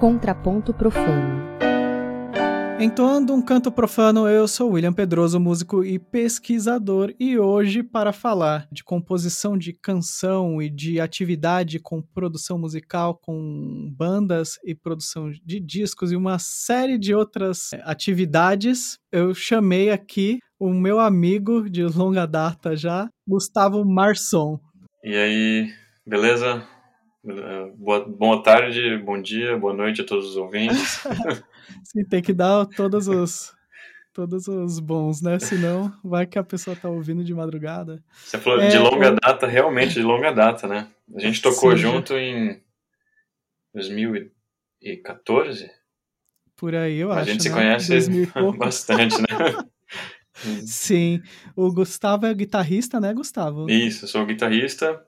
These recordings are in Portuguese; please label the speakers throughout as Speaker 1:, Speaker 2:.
Speaker 1: Contraponto Profano.
Speaker 2: Entoando um canto profano, eu sou William Pedroso, músico e pesquisador, e hoje, para falar de composição de canção e de atividade com produção musical, com bandas e produção de discos e uma série de outras eh, atividades, eu chamei aqui o meu amigo de longa data já, Gustavo Marson.
Speaker 3: E aí, beleza? Boa, boa tarde, bom dia, boa noite a todos os ouvintes.
Speaker 2: Sim, tem que dar todos os, todos os bons, né? Senão vai que a pessoa tá ouvindo de madrugada.
Speaker 3: Você falou é, de longa data, realmente de longa data, né? A gente tocou sim, junto em 2014?
Speaker 2: Por aí, eu acho.
Speaker 3: A gente
Speaker 2: né?
Speaker 3: se conhece bastante, né?
Speaker 2: Sim. O Gustavo é guitarrista, né, Gustavo?
Speaker 3: Isso, eu sou guitarrista,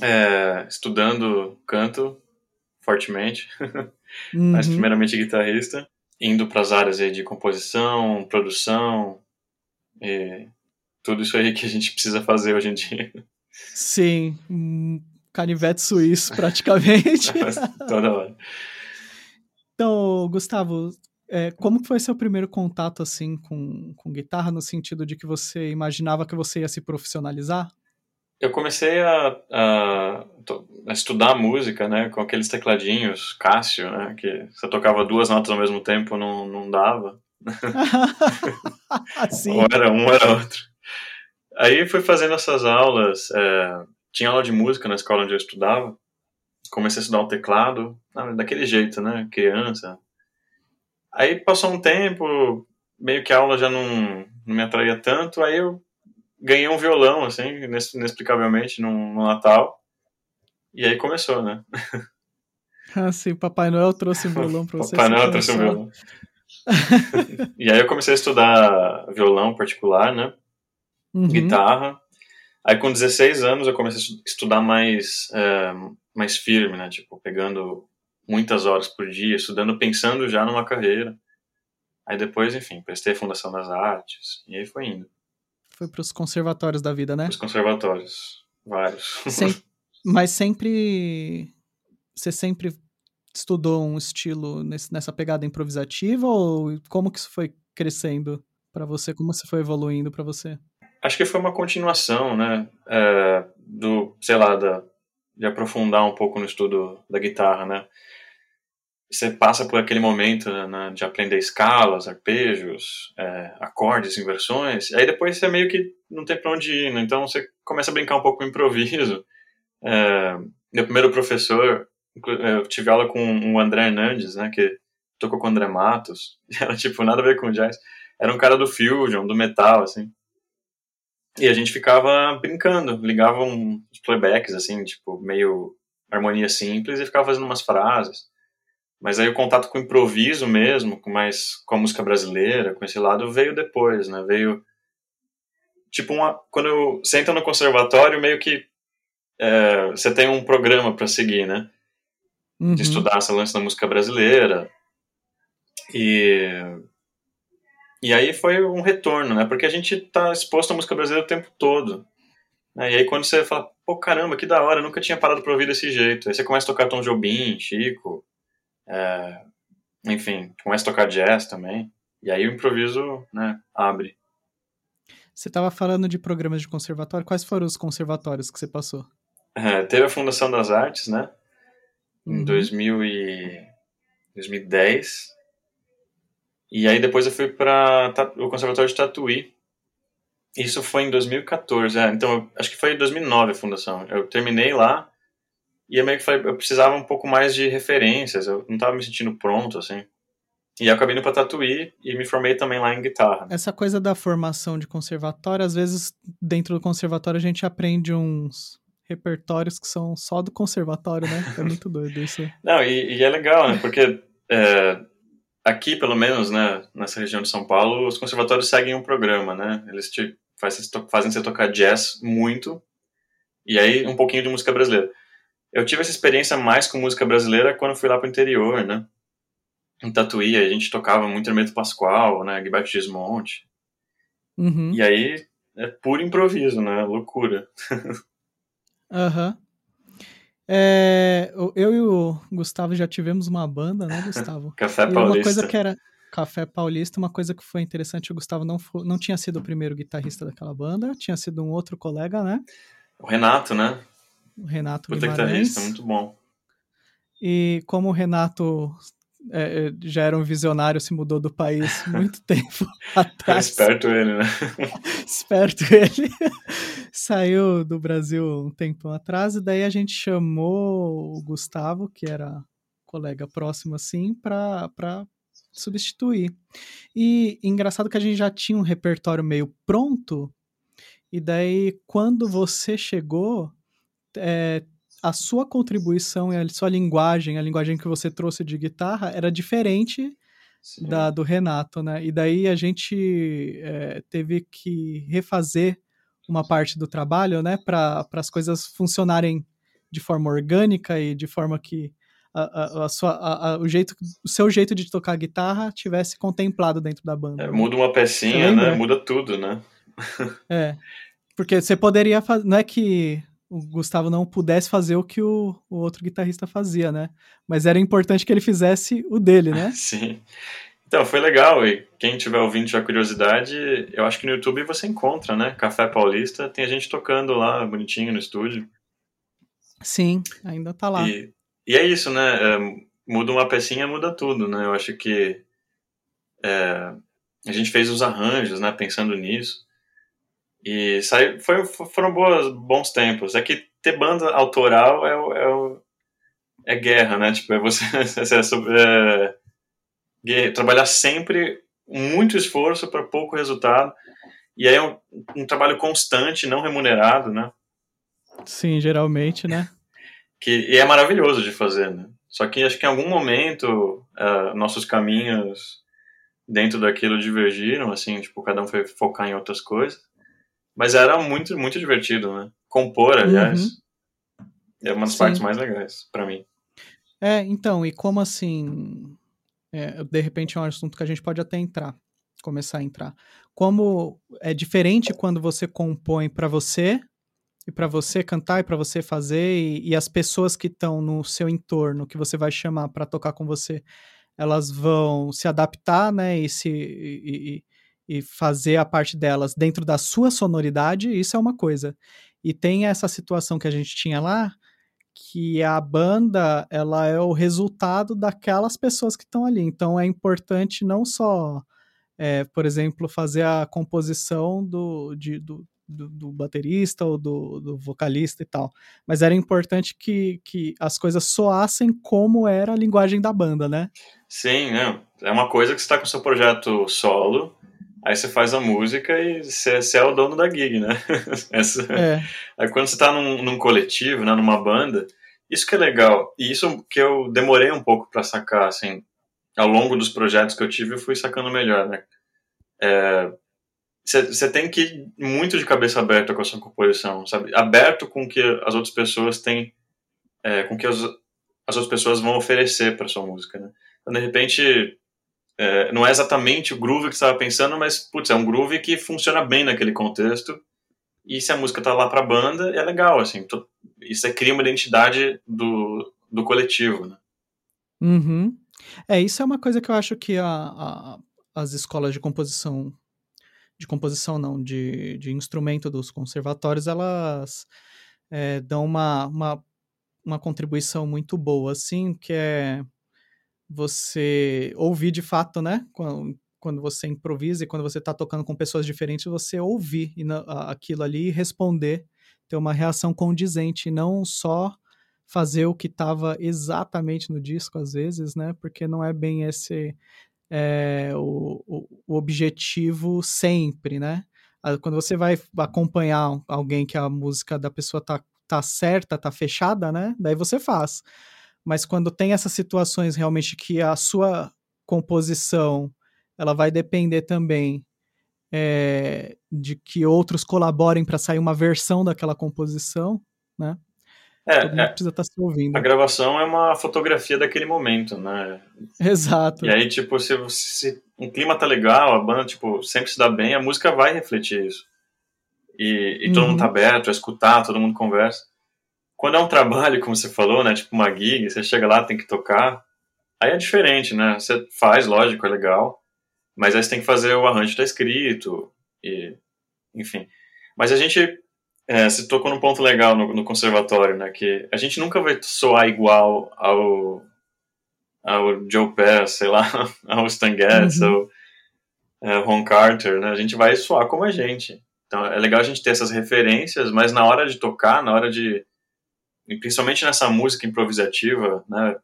Speaker 3: é, estudando canto fortemente, uhum. mas primeiramente guitarrista, indo para as áreas de composição, produção, e tudo isso aí que a gente precisa fazer hoje em dia.
Speaker 2: Sim, um canivete suíço praticamente.
Speaker 3: Toda hora.
Speaker 2: Então, Gustavo, é, como foi seu primeiro contato assim com, com guitarra, no sentido de que você imaginava que você ia se profissionalizar?
Speaker 3: Eu comecei a, a, a, estudar música, né, com aqueles tecladinhos Cássio, né, que você tocava duas notas ao mesmo tempo, não, não dava.
Speaker 2: Sim.
Speaker 3: ou era um, ou era outro. Aí fui fazendo essas aulas, é, tinha aula de música na escola onde eu estudava, comecei a estudar o teclado, ah, daquele jeito, né, criança. Aí passou um tempo, meio que a aula já não, não me atraía tanto, aí eu ganhei um violão, assim, inexplicavelmente, no, no Natal. E aí começou, né?
Speaker 2: Ah, sim, Papai Noel trouxe um violão pra você.
Speaker 3: Papai Noel trouxe um violão. e aí eu comecei a estudar violão particular, né? Uhum. Guitarra. Aí com 16 anos eu comecei a estudar mais, é, mais firme, né? Tipo, pegando muitas horas por dia, estudando, pensando já numa carreira. Aí depois, enfim, prestei Fundação das Artes, e aí foi indo.
Speaker 2: Foi para os conservatórios da vida, né?
Speaker 3: Os conservatórios, vários.
Speaker 2: Sem... Mas sempre. Você sempre estudou um estilo nesse, nessa pegada improvisativa ou como que isso foi crescendo para você? Como você foi evoluindo para você?
Speaker 3: Acho que foi uma continuação, né? É, do, sei lá, da, de aprofundar um pouco no estudo da guitarra, né? Você passa por aquele momento né, de aprender escalas, arpejos, é, acordes, inversões, aí depois você meio que não tem para onde ir, né? então você começa a brincar um pouco com improviso. É, meu primeiro professor, eu tive aula com o André Hernandes, né, que tocou com o André Matos, era tipo nada a ver com jazz, era um cara do fusion, do metal, assim. E a gente ficava brincando, ligava uns playbacks, assim, tipo, meio harmonia simples e ficava fazendo umas frases. Mas aí o contato com o improviso mesmo, com mais com a música brasileira, com esse lado, veio depois, né? Veio tipo uma, quando eu, você entra no conservatório, meio que é, você tem um programa para seguir, né? Uhum. De estudar essa lance da música brasileira. E e aí foi um retorno, né? Porque a gente tá exposto à música brasileira o tempo todo. Né? E aí quando você fala, pô, caramba, que da hora, nunca tinha parado pra ouvir desse jeito. Aí você começa a tocar Tom Jobim, Chico, é, enfim, começa a tocar jazz também. E aí o improviso né, abre.
Speaker 2: Você estava falando de programas de conservatório. Quais foram os conservatórios que você passou?
Speaker 3: É, teve a Fundação das Artes, né? Em uhum. 2000 e 2010. E aí depois eu fui para o Conservatório de Tatuí. Isso foi em 2014. É, então, acho que foi em 2009 a fundação. Eu terminei lá e eu meio que falei, eu precisava um pouco mais de referências, eu não estava me sentindo pronto, assim. E acabei indo pra Tatuí e me formei também lá em guitarra.
Speaker 2: Essa coisa da formação de conservatório, às vezes dentro do conservatório a gente aprende uns repertórios que são só do conservatório, né? É muito doido isso.
Speaker 3: não, e, e, é legal, né? Porque é, aqui, pelo menos, né, nessa região de São Paulo, os conservatórios seguem um programa, né? Eles te fazem, fazem você tocar jazz muito e aí um pouquinho de música brasileira. Eu tive essa experiência mais com música brasileira quando fui lá pro interior, né? Em Tatuí, a gente tocava muito Hermeto Pascoal, né? Gilberto Gismonte.
Speaker 2: Uhum.
Speaker 3: E aí, é puro improviso, né? Loucura.
Speaker 2: Aham. uhum. É, eu e o Gustavo já tivemos uma banda, né, Gustavo?
Speaker 3: Café
Speaker 2: e
Speaker 3: Paulista.
Speaker 2: Uma coisa que era Café Paulista, uma coisa que foi interessante, o Gustavo não, foi, não tinha sido o primeiro guitarrista daquela banda, tinha sido um outro colega, né?
Speaker 3: O Renato, né?
Speaker 2: O Renato
Speaker 3: Puta
Speaker 2: Guimarães.
Speaker 3: guitarrista, muito bom.
Speaker 2: E como o Renato é, é já era um visionário, se mudou do país muito tempo atrás.
Speaker 3: Esperto ele, né?
Speaker 2: Esperto ele. Saiu do Brasil um tempão atrás, e daí a gente chamou o Gustavo, que era colega próximo assim, para substituir. E engraçado que a gente já tinha um repertório meio pronto, e daí quando você chegou, é, a sua contribuição e a sua linguagem, a linguagem que você trouxe de guitarra, era diferente da do Renato, né? E daí a gente é, teve que refazer uma parte do trabalho, né, para as coisas funcionarem de forma orgânica e de forma que a, a, a sua, o, jeito, o seu jeito de tocar guitarra tivesse contemplado dentro da banda.
Speaker 3: É, muda uma pecinha, né? Muda tudo, né?
Speaker 2: é. Porque você poderia fazer. Não é que o Gustavo não pudesse fazer o que o, o, outro guitarrista fazia, né? Mas era importante que ele fizesse o dele, né?
Speaker 3: Sim. Então, foi legal. E quem tiver ouvindo tiver curiosidade, eu acho que no YouTube você encontra, né? Café Paulista, tem a gente tocando lá, bonitinho no estúdio.
Speaker 2: Sim, ainda tá lá.
Speaker 3: E, e é isso, né? É, muda uma pecinha, muda tudo, né? Eu acho que é, a gente fez os arranjos, né? Pensando nisso. E saiu, foi, foram boas, bons tempos. É que ter banda autoral é, é, é guerra, né? Tipo, é você é, é, trabalhar sempre muito esforço para pouco resultado. E aí é um, um, trabalho constante, não remunerado, né?
Speaker 2: Sim, geralmente, né?
Speaker 3: Que, e é maravilhoso de fazer, né? Só que acho que em algum momento uh, nossos caminhos dentro daquilo divergiram, assim, tipo, cada um foi focar em outras coisas. Mas era muito, muito divertido, né? Compor, aliás, uhum. é uma das Sim. partes mais legais para mim.
Speaker 2: É, então, e como assim, é, de repente é um assunto que a gente pode até entrar, começar a entrar. Como é diferente quando você compõe para você e para você cantar e para você fazer e, e, as pessoas que estão no seu entorno que você vai chamar para tocar com você, elas vão se adaptar, né, e se e, e fazer a parte delas dentro da sua sonoridade, isso é uma coisa. E tem essa situação que a gente tinha lá, que a banda ela é o resultado daquelas pessoas que estão ali. Então é importante não só, é, por exemplo, fazer a composição do, de, do, do, do, baterista ou do, do, vocalista e tal, mas era importante que, que as coisas soassem como era a linguagem da banda, né?
Speaker 3: Sim, é, é uma coisa que está com seu projeto solo Aí você faz a música e você, você é o dono da gig, né? Essa... É. Aí quando você tá num, num, coletivo, né, numa banda, isso que é legal. E isso que eu demorei um pouco para sacar, assim, ao longo dos projetos que eu tive, eu fui sacando melhor, né? Você é, tem que ir muito de cabeça aberta com a sua composição, sabe? Aberto com que as outras pessoas têm, é, com que as, as outras pessoas vão oferecer para sua música, né? Então, de repente, é, não é exatamente o groove que você estava pensando, mas, putz, é um groove que funciona bem naquele contexto. E se a música tá lá pra banda, é legal, assim. Isso é, cria uma identidade do, do coletivo, né?
Speaker 2: Uhum. É, isso é uma coisa que eu acho que a, a, as escolas de composição, de composição não, de, de instrumento dos conservatórios, elas é, dão uma, uma, uma contribuição muito boa, assim, que é você ouvir de fato, né? Quando, quando você improvisa e quando você está tocando com pessoas diferentes, você ouvir aquilo ali e responder, ter uma reação condizente, não só fazer o que estava exatamente no disco, às vezes, né? Porque não é bem esse é, o, o, objetivo sempre, né? Quando você vai acompanhar alguém que a música da pessoa tá, tá certa, tá fechada, né? Daí você faz mas quando tem essas situações realmente que a sua composição ela vai depender também é, de que outros colaborem para sair uma versão daquela composição, né?
Speaker 3: É, Todo mundo é, precisa estar tá se ouvindo. A gravação é uma fotografia daquele momento, né?
Speaker 2: Exato.
Speaker 3: E aí, tipo, se, se um clima tá legal, a banda, tipo, sempre se dá bem, a música vai refletir isso. E, e todo uhum. mundo tá aberto a escutar, todo mundo conversa. Quando é um trabalho, como você falou, né, tipo uma gig, você chega lá, tem que tocar, aí é diferente, né? Você faz, lógico, é legal, mas aí você tem que fazer o arranjo tá escrito, e, enfim. Mas a gente, é, você tocou num ponto legal no, no, conservatório, né, que a gente nunca vai soar igual ao, ao Joe Pass, sei lá, ao Stan Getz, uhum. ao é, Ron Carter, né? A gente vai soar como a gente. Então é legal a gente ter essas referências, mas na hora de tocar, na hora de. Principalmente nessa música improvisativa, né?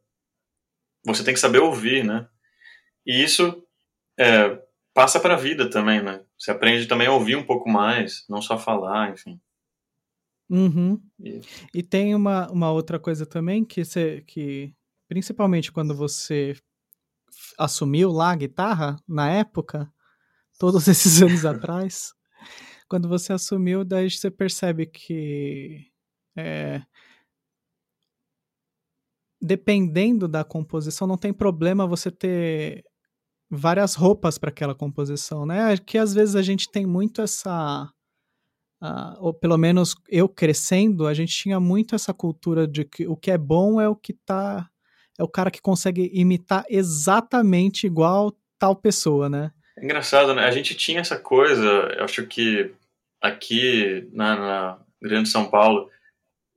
Speaker 3: Você tem que saber ouvir, né? E isso é, passa para a vida também, né? Você aprende também a ouvir um pouco mais, não só falar, enfim.
Speaker 2: Uhum. E... e, tem uma, uma outra coisa também que, você, que principalmente quando você assumiu lá a guitarra, na época, todos esses anos atrás, quando você assumiu, daí você percebe que é, dependendo da composição, não tem problema você ter várias roupas para aquela composição, né? Que às vezes a gente tem muito essa Uh, ou pelo menos eu crescendo, a gente tinha muito essa cultura de que o que é bom é o que tá. É o cara que consegue imitar exatamente igual tal pessoa, né?
Speaker 3: É engraçado, né? A gente tinha essa coisa, eu acho que aqui na, na Grande São Paulo,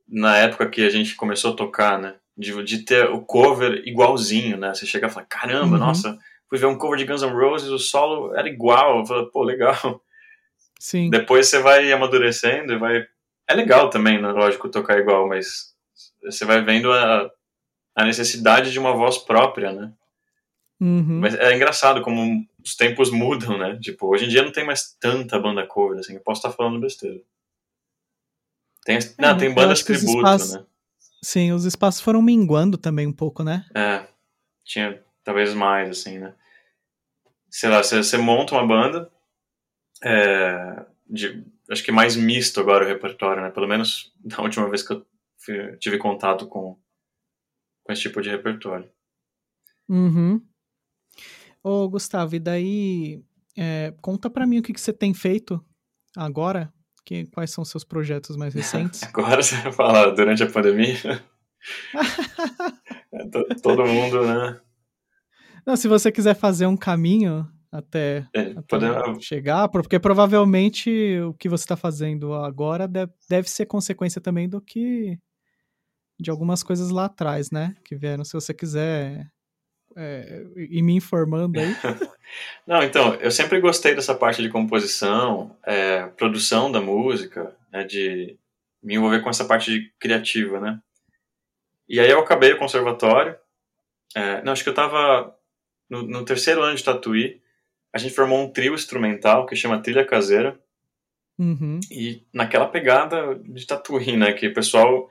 Speaker 3: na época que a gente começou a tocar, né? De, de ter o cover igualzinho, né? Você chega e fala, caramba, uhum. nossa, fui ver um cover de Guns N' Roses, o solo era igual. Eu falei, pô, legal.
Speaker 2: Sim.
Speaker 3: Depois você vai amadurecendo e vai. É legal também, né? lógico, tocar igual, mas você vai vendo a, a necessidade de uma voz própria, né?
Speaker 2: Uhum.
Speaker 3: Mas é engraçado como os tempos mudam, né? Tipo, hoje em dia não tem mais tanta banda cover, assim. Eu posso estar falando besteira. Tem, é, não, tem bandas tributo, espaços, né?
Speaker 2: Sim, os espaços foram minguando também um pouco, né?
Speaker 3: É, tinha talvez mais, assim, né? Sei lá, você, monta uma banda, é, de, acho que mais misto agora o repertório, né? Pelo menos da última vez que eu fui, tive contato com, com esse tipo de repertório.
Speaker 2: Uhum. Ô, Gustavo, e daí, é, conta para mim o que, que você tem feito agora, que, quais são os seus projetos mais recentes?
Speaker 3: agora você vai falar, durante a pandemia, é, todo mundo, né?
Speaker 2: Não, se você quiser fazer um caminho até, é, até podemos... chegar, porque provavelmente o que você está fazendo agora deve, deve ser consequência também do que de algumas coisas lá atrás, né? Que vieram. Se você quiser é, e me informando aí.
Speaker 3: Não, então, eu sempre gostei dessa parte de composição, é, produção da música, né, de me envolver com essa parte de criativa, né? E aí eu acabei o conservatório, é, não, acho que eu estava no, no, terceiro ano de Tatuí, a gente formou um trio instrumental que chama Trilha Caseira,
Speaker 2: uhum.
Speaker 3: e naquela pegada de Tatuí, né, que o pessoal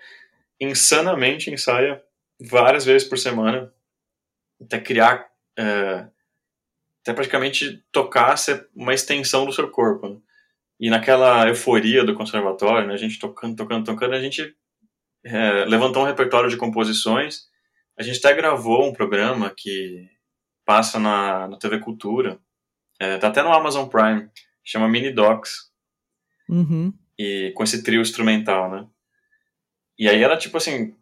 Speaker 3: insanamente ensaia várias vezes por semana, até criar, é, até praticamente tocar ser uma extensão do seu corpo. Né? E naquela euforia do conservatório, né, a gente tocando, tocando, tocando, a gente é, levantou um repertório de composições. A gente até gravou um programa que passa na, na TV Cultura, é, tá até no Amazon Prime, chama Mini Docs.
Speaker 2: Uhum.
Speaker 3: E com esse trio instrumental, né? E aí era tipo assim,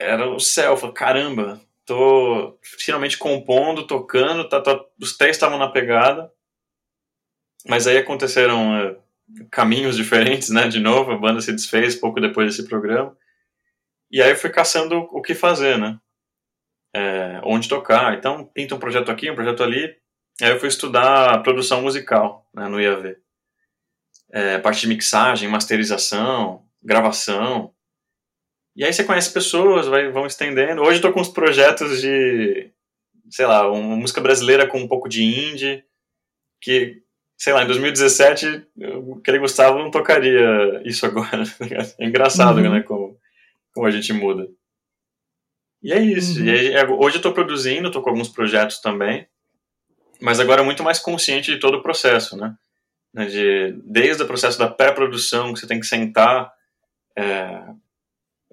Speaker 3: era o céu, falei, caramba, tô finalmente compondo, tocando, tá, tá, os três estavam na pegada, mas aí aconteceram é, caminhos diferentes, né? De novo, a banda se desfez pouco depois desse programa, e aí eu fui caçando o que fazer, né? É, onde tocar. Então, pinta um projeto aqui, um projeto ali. Aí eu fui estudar produção musical né, no IAV. É, parte de mixagem, masterização, gravação. E aí você conhece pessoas, vai, vão estendendo. Hoje eu tô com uns projetos de, sei lá, uma música brasileira com um pouco de indie, que, sei lá, em 2017, aquele Gustavo não tocaria isso agora. É engraçado, uhum. né, como, como a gente muda. E é isso. Uhum. E aí, é, hoje eu tô produzindo, tô com alguns projetos também, mas agora muito mais consciente de todo o processo, né? De, desde o processo da pré-produção, que você tem que sentar, é,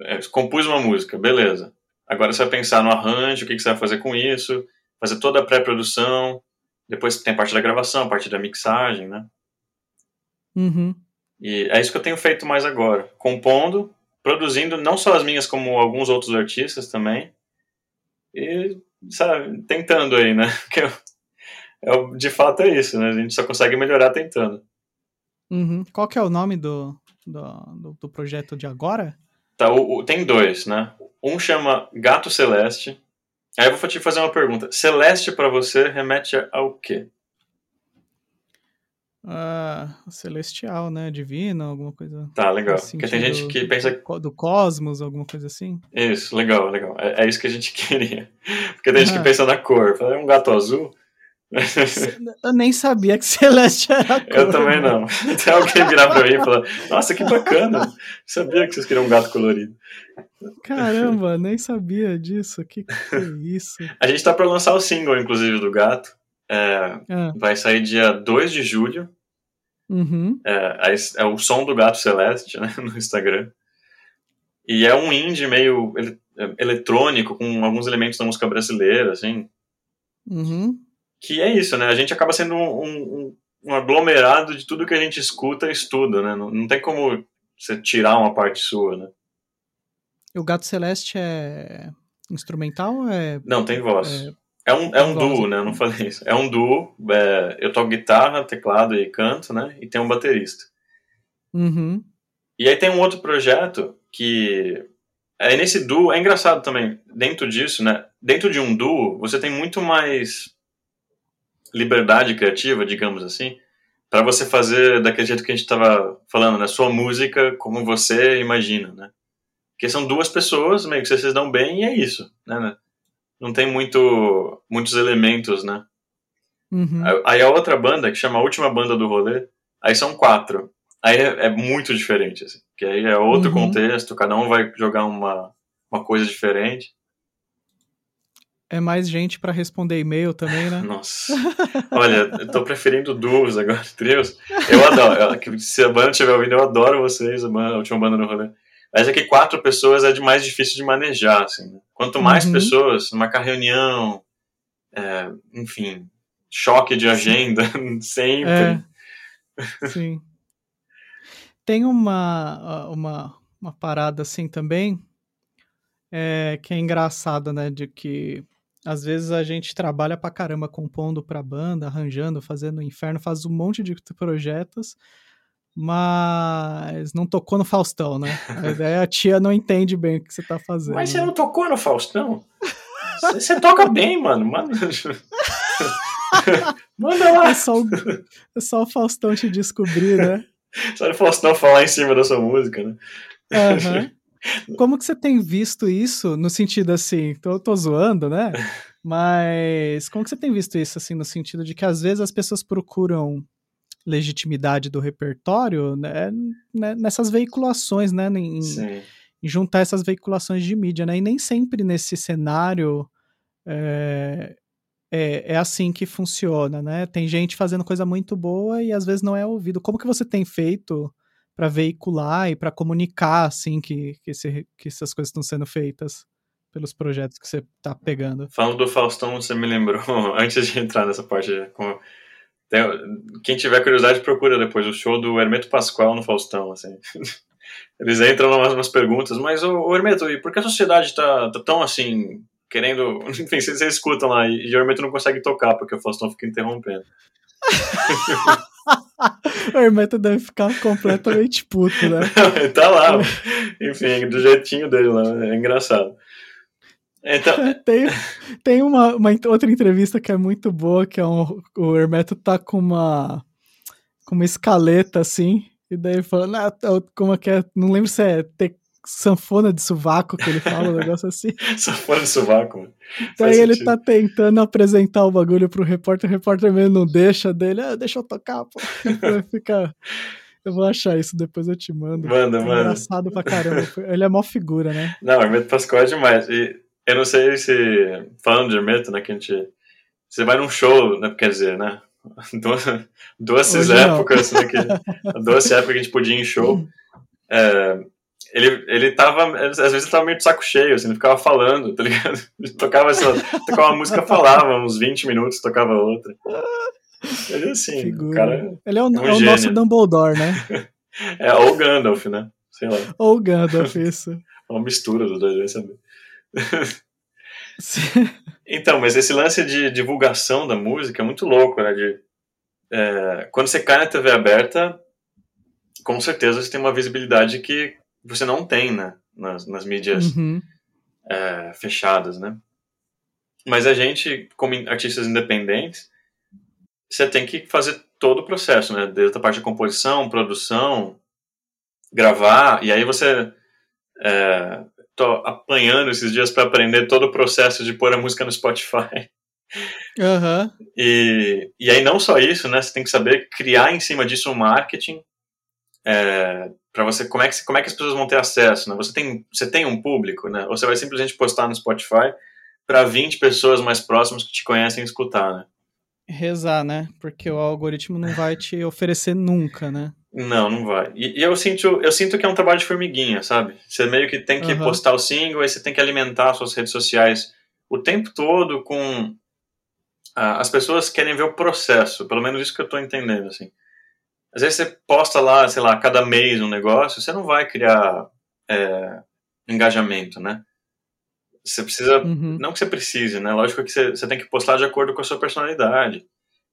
Speaker 3: é, compus uma música, beleza. Agora você vai pensar no arranjo, o que, que você vai fazer com isso, fazer toda a pré-produção, depois tem a parte da gravação, a parte da mixagem, né?
Speaker 2: Uhum.
Speaker 3: E é isso que eu tenho feito mais agora, compondo produzindo não só as minhas, como alguns outros artistas também. E, sabe, tentando aí, né? Porque eu, eu, de fato é isso, né? A gente só consegue melhorar tentando.
Speaker 2: Uhum. Qual que é o nome do, do, do projeto de agora?
Speaker 3: Tá, o, o, tem dois, né? Um chama Gato Celeste. Aí eu vou te fazer uma pergunta. Celeste para você remete ao quê?
Speaker 2: Uh, celestial, né? Divino, alguma coisa.
Speaker 3: Tá, legal. Porque tem gente que pensa.
Speaker 2: Do cosmos, alguma coisa assim.
Speaker 3: Isso, legal, legal. É, é isso que a gente queria. Porque tem gente que pensa na cor. É um gato azul.
Speaker 2: Eu nem sabia que Celeste era a cor.
Speaker 3: Eu também não. Até alguém virar pra mim e falar: Nossa, que bacana. Sabia que vocês queriam um gato colorido.
Speaker 2: Caramba, nem sabia disso. Que que é isso?
Speaker 3: A gente tá pra lançar o single, inclusive, do gato. É, ah. Vai sair dia 2 de julho.
Speaker 2: Uhum.
Speaker 3: É, é, o som do gato celeste, né, no Instagram. E é um indie meio ele, é, eletrônico, com alguns elementos da música brasileira, assim.
Speaker 2: Uhum.
Speaker 3: Que é isso, né? A gente acaba sendo um, um, um aglomerado de tudo que a gente escuta e estuda, né? Não, não tem como você tirar uma parte sua, né?
Speaker 2: O Gato Celeste é instrumental ou é...
Speaker 3: Não, tem voz. É é um, é um duo, né? Eu não falei isso. É um duo. É, eu toco guitarra, teclado e canto, né? E tem um baterista.
Speaker 2: Uhum.
Speaker 3: E aí tem um outro projeto que. É nesse duo, é engraçado também, dentro disso, né? Dentro de um duo, você tem muito mais liberdade criativa, digamos assim, para você fazer daquele jeito que a gente estava falando, né? Sua música como você imagina, né? Porque são duas pessoas, meio que vocês dão bem e é isso, né? não tem muito, muitos elementos, né?
Speaker 2: Uhum.
Speaker 3: Aí a outra banda, que chama a última banda do rolê, aí são quatro. Aí é, é muito diferente, assim, que aí é outro uhum. contexto, cada um vai jogar uma, uma coisa diferente.
Speaker 2: É mais gente para responder e-mail também, né?
Speaker 3: Nossa. Olha, eu tô preferindo duos agora, trios. Eu adoro. Se a banda estiver ouvindo, eu adoro vocês, a, banda, a última banda do rolê. Mas é que quatro pessoas é de mais difícil de manejar, assim. Né? Quanto mais uhum. pessoas, marcar reunião, é, enfim, choque de agenda, sempre.
Speaker 2: É, sim. Tem uma, uma, uma parada assim também, é, que é engraçada, né, de que às vezes a gente trabalha pra caramba compondo pra banda, arranjando, fazendo inferno, faz um monte de projetos, mas não tocou no Faustão, né? Aí a tia não entende bem o que você tá fazendo.
Speaker 3: Mas você não tocou no Faustão? Você, toca bem, mano. Manda, Manda lá.
Speaker 2: É só, o, é só o Faustão te descobrir, né?
Speaker 3: Só o Faustão falar em cima da sua música, né?
Speaker 2: Uhum. Como que você tem visto isso no sentido assim, tô, tô zoando, né? Mas como que você tem visto isso assim no sentido de que às vezes as pessoas procuram legitimidade do repertório né, né, nessas veiculações, né? Em, em, juntar essas veiculações de mídia, né? E nem sempre nesse cenário é, é, é, assim que funciona, né? Tem gente fazendo coisa muito boa e às vezes não é ouvido. Como que você tem feito para veicular e para comunicar assim que, que, esse, que essas coisas estão sendo feitas? pelos projetos que você está pegando.
Speaker 3: Falando do Faustão, você me lembrou, antes de entrar nessa parte, com quem tiver curiosidade, procura depois o show do Hermeto Pascoal no Faustão, assim. Eles entram umas, umas perguntas, mas, o Hermeto, e por que a sociedade tá, tá tão assim, querendo. Enfim, vocês, vocês escutam lá, e, e o Hermeto não consegue tocar, porque o Faustão fica interrompendo.
Speaker 2: o Hermeto deve ficar completamente puto, né?
Speaker 3: tá lá, enfim, do jeitinho dele lá, é engraçado. Então...
Speaker 2: tem tem uma, uma, outra entrevista que é muito boa, que é um, o Hermeto tá com uma, com uma escaleta assim, e daí falando, ah, como é que é? Não lembro se é ter sanfona de sovaco que ele fala, um negócio assim.
Speaker 3: sanfona de sovaco.
Speaker 2: Daí ele sentido. tá tentando apresentar o bagulho pro repórter, o repórter mesmo não deixa dele, ah, deixa eu tocar, pô. Fica. Eu vou achar isso, depois eu te mando.
Speaker 3: Manda, é manda.
Speaker 2: Engraçado pra caramba. Ele é mó figura, né?
Speaker 3: Não, Hermeto Pascoal é demais. E eu não sei se, falando de Hermeto, né, que a gente. Você vai num show, né, quer dizer, né? Doces épocas, né, que, doce época que a gente podia ir em show. É, ele, ele tava, às vezes ele tava meio de saco cheio, assim, ele ficava falando, tá ligado? Ele tocava, assim, tocava uma música, falava uns 20 minutos, tocava outra. Ele assim, Figura. cara.
Speaker 2: Ele é o, é um é o nosso Dumbledore, né?
Speaker 3: é, ou Gandalf, né? sei lá.
Speaker 2: Ou Gandalf, isso.
Speaker 3: Uma mistura dos dois, vai saber. então, mas esse lance de divulgação da música é muito louco, né? De, é, quando você cai na TV aberta, com certeza você tem uma visibilidade que você não tem, né? Nas, nas mídias uhum. é, fechadas, né? Mas a gente, como artistas independentes, você tem que fazer todo o processo, né? Desde a parte de composição, produção, gravar, e aí você. É, tô apanhando esses dias para aprender todo o processo de pôr a música no Spotify.
Speaker 2: Uhum.
Speaker 3: E, e aí não só isso, né? Você tem que saber criar em cima disso um marketing é, para você como é que como é que as pessoas vão ter acesso, né? Você tem você tem um público, né? Ou você vai simplesmente postar no Spotify para 20 pessoas mais próximas que te conhecem escutar, né?
Speaker 2: Rezar, né? Porque o algoritmo não vai te oferecer nunca, né?
Speaker 3: Não, não vai. E, e, eu sinto, eu sinto que é um trabalho de formiguinha, sabe? Você meio que tem que uhum. postar o single, aí você tem que alimentar suas redes sociais o tempo todo com ah, as pessoas querem ver o processo, pelo menos isso que eu estou entendendo, assim. Às vezes você posta lá, sei lá, cada mês um negócio, você não vai criar é, engajamento, né? Você precisa, uhum. não que você precise, né? Lógico que você, você tem que postar de acordo com a sua personalidade.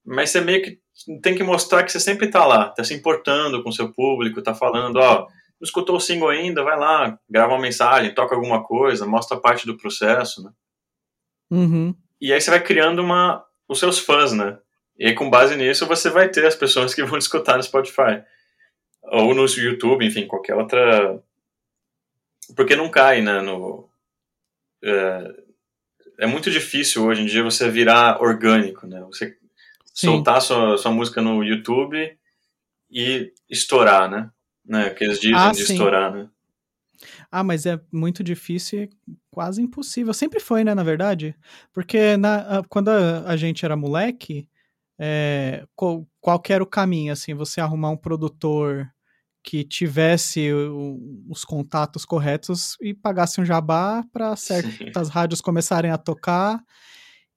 Speaker 3: Mas você meio que tem que mostrar que você sempre tá lá, tá se importando com o seu público, tá falando, ó, não escutou o single ainda, vai lá, grava uma mensagem, toca alguma coisa, mostra parte do processo, né?
Speaker 2: Uhum.
Speaker 3: E aí você vai criando uma, os seus fãs, né? E com base nisso, você vai ter as pessoas que vão escutar no Spotify. Ou no YouTube, enfim, qualquer outra. Porque não cai, né? No... É... é muito difícil hoje em dia você virar orgânico, né? Você Sim. soltar sua, sua música no YouTube e estourar, né? né? Que eles dizem ah, de sim. estourar, né?
Speaker 2: Ah, mas é muito difícil e quase impossível. Sempre foi, né, na verdade? Porque na, quando a, a gente era moleque, é, qual, qual era o caminho, assim, você arrumar um produtor que tivesse o, os contatos corretos e pagasse um jabá para certas rádios começarem a tocar.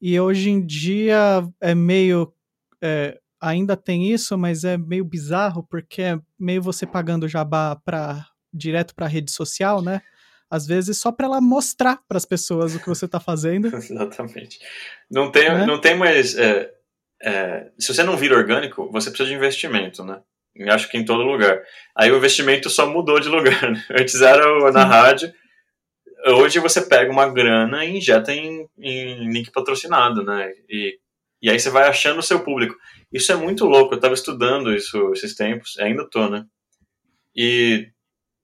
Speaker 2: E hoje em dia é meio. É, ainda tem isso, mas é meio bizarro, porque é meio você pagando jabá para direto para a rede social, né? Às vezes só para ela mostrar para as pessoas o que você está fazendo.
Speaker 3: Exatamente. Não tem, né? não tem mais. É, é, se você não vira orgânico, você precisa de investimento, né? Eu acho que em todo lugar. Aí o investimento só mudou de lugar. Né? Antes era na rádio, hoje você pega uma grana e injeta em, em link patrocinado, né? E, e aí você vai achando o seu público. Isso é muito louco. Eu estava estudando isso esses tempos, ainda tô, né? E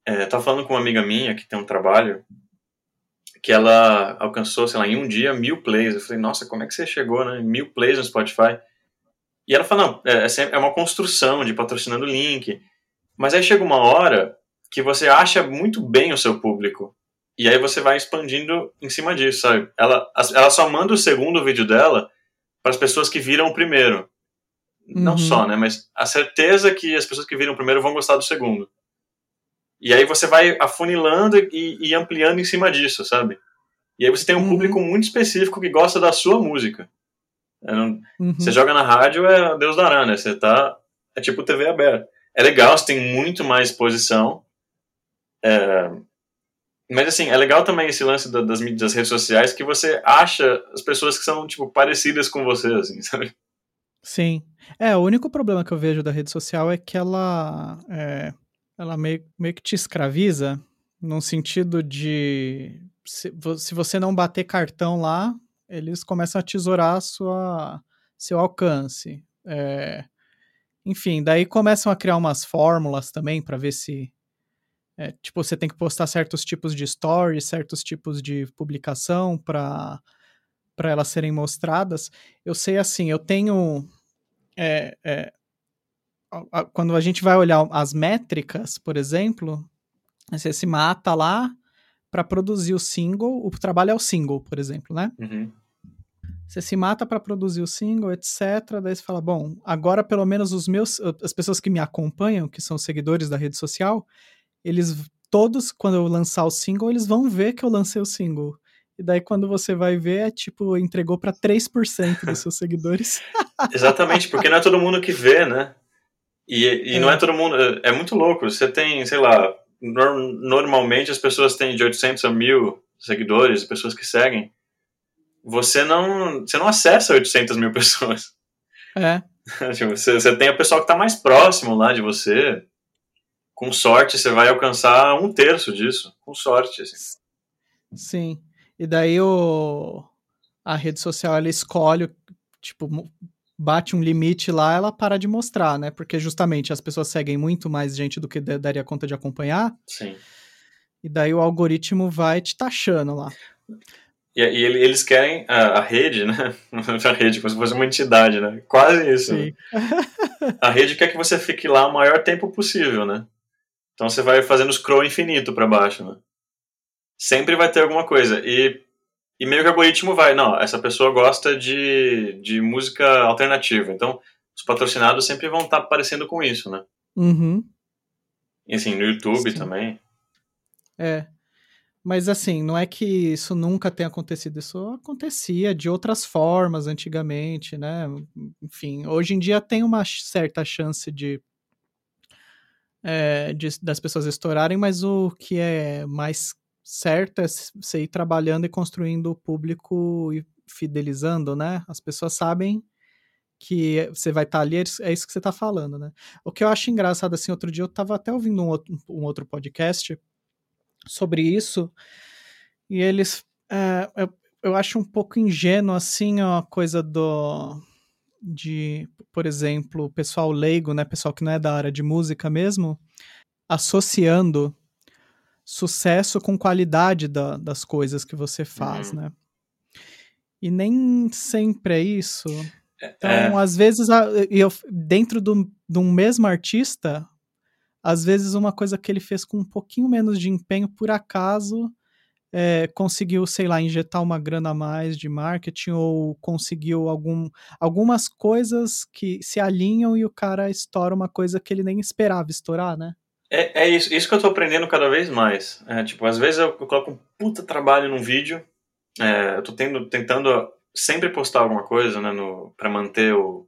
Speaker 3: é, tava falando com uma amiga minha que tem um trabalho que ela alcançou, sei lá, em um dia mil plays. Eu falei, nossa, como é que você chegou, né? Mil plays no Spotify. E ela falou, não, é, é, é uma construção de patrocinando link. Mas aí chega uma hora que você acha muito bem o seu público. E aí você vai expandindo em cima disso, sabe? Ela, ela só manda o segundo vídeo dela para as pessoas que viram o primeiro. Uhum. Não só, né? Mas a certeza que as pessoas que viram o primeiro vão gostar do segundo. E aí você vai afunilando e, e ampliando em cima disso, sabe? E aí você tem um uhum. público muito específico que gosta da sua música. É, uhum. Você joga na rádio, é Deus dará, né? Você tá. É tipo TV aberta. É legal, você tem muito mais exposição. É, mas assim, é legal também esse lance das, das mídias das redes sociais que você acha as pessoas que são, tipo, parecidas com você, assim, sabe?
Speaker 2: Sim. É, o único problema que eu vejo da rede social é que ela. É ela meio, meio que te escraviza, no sentido de se, se você não bater cartão lá, eles começam a tesourar sua, seu alcance. É, enfim, daí começam a criar umas fórmulas também para ver se. É, tipo, você tem que postar certos tipos de stories, certos tipos de publicação para para elas serem mostradas. Eu sei assim, eu tenho é, é, quando a gente vai olhar as métricas, por exemplo, você se mata lá para produzir o single, o trabalho é o single, por exemplo, né?
Speaker 3: Uhum.
Speaker 2: Você se mata para produzir o single, etc. Daí você fala, bom, agora pelo menos os meus, as pessoas que me acompanham, que são seguidores da rede social, eles todos, quando eu lançar o single, eles vão ver que eu lancei o single. E daí quando você vai ver, é tipo, entregou para 3% dos seus seguidores.
Speaker 3: Exatamente, porque não é todo mundo que vê, né? E, e é. não é todo mundo. É muito louco. Você tem, sei lá, normalmente as pessoas têm de 800 a 1000 seguidores, pessoas que seguem, você não, você não acessa 800 mil pessoas.
Speaker 2: É.
Speaker 3: Tipo, você, você tem o pessoal que está mais próximo lá de você. Com sorte, você vai alcançar um terço disso. Com sorte. Assim.
Speaker 2: Sim. E daí o, a rede social ela escolhe, tipo, bate um limite lá, ela para de mostrar, né? Porque justamente as pessoas seguem muito mais gente do que daria conta de acompanhar.
Speaker 3: Sim.
Speaker 2: E daí o algoritmo vai te taxando lá.
Speaker 3: E, e eles querem a, a, rede, né? A rede, como se fosse uma entidade, né? Quase isso. Né? a rede quer que você fique lá o maior tempo possível, né? Então você vai fazendo scroll infinito para baixo, né? Sempre vai ter alguma coisa. E, e meio que o algoritmo vai, não, essa pessoa gosta de, de música alternativa. Então os patrocinados sempre vão estar tá aparecendo com isso, né?
Speaker 2: Uhum.
Speaker 3: E assim, no YouTube Sim. também.
Speaker 2: É. Mas assim, não é que isso nunca tenha acontecido, isso acontecia de outras formas antigamente, né? Enfim, hoje em dia tem uma certa chance de, é, de das pessoas estourarem, mas o que é mais certo é você ir trabalhando e construindo o público e fidelizando, né? As pessoas sabem que você vai estar tá ali, é isso que você está falando, né? O que eu acho engraçado, assim, outro dia eu estava até ouvindo um outro, um outro podcast sobre isso, e eles. É, eu, eu acho um pouco ingênuo, assim, a coisa do. De, por exemplo, pessoal leigo, né? Pessoal que não é da área de música mesmo, associando sucesso com qualidade da, das coisas que você faz, uhum. né? E nem sempre é isso. É, então, é. às vezes, eu, dentro do, de um mesmo artista, às vezes uma coisa que ele fez com um pouquinho menos de empenho, por acaso, é, conseguiu, sei lá, injetar uma grana a mais de marketing ou conseguiu algum, algumas coisas que se alinham e o cara estoura uma coisa que ele nem esperava estourar, né?
Speaker 3: É, é isso, isso que eu tô aprendendo cada vez mais. É, tipo, às vezes eu, eu, coloco um puta trabalho num vídeo, é, eu tô tendo, tentando sempre postar alguma coisa, né, no, pra manter o,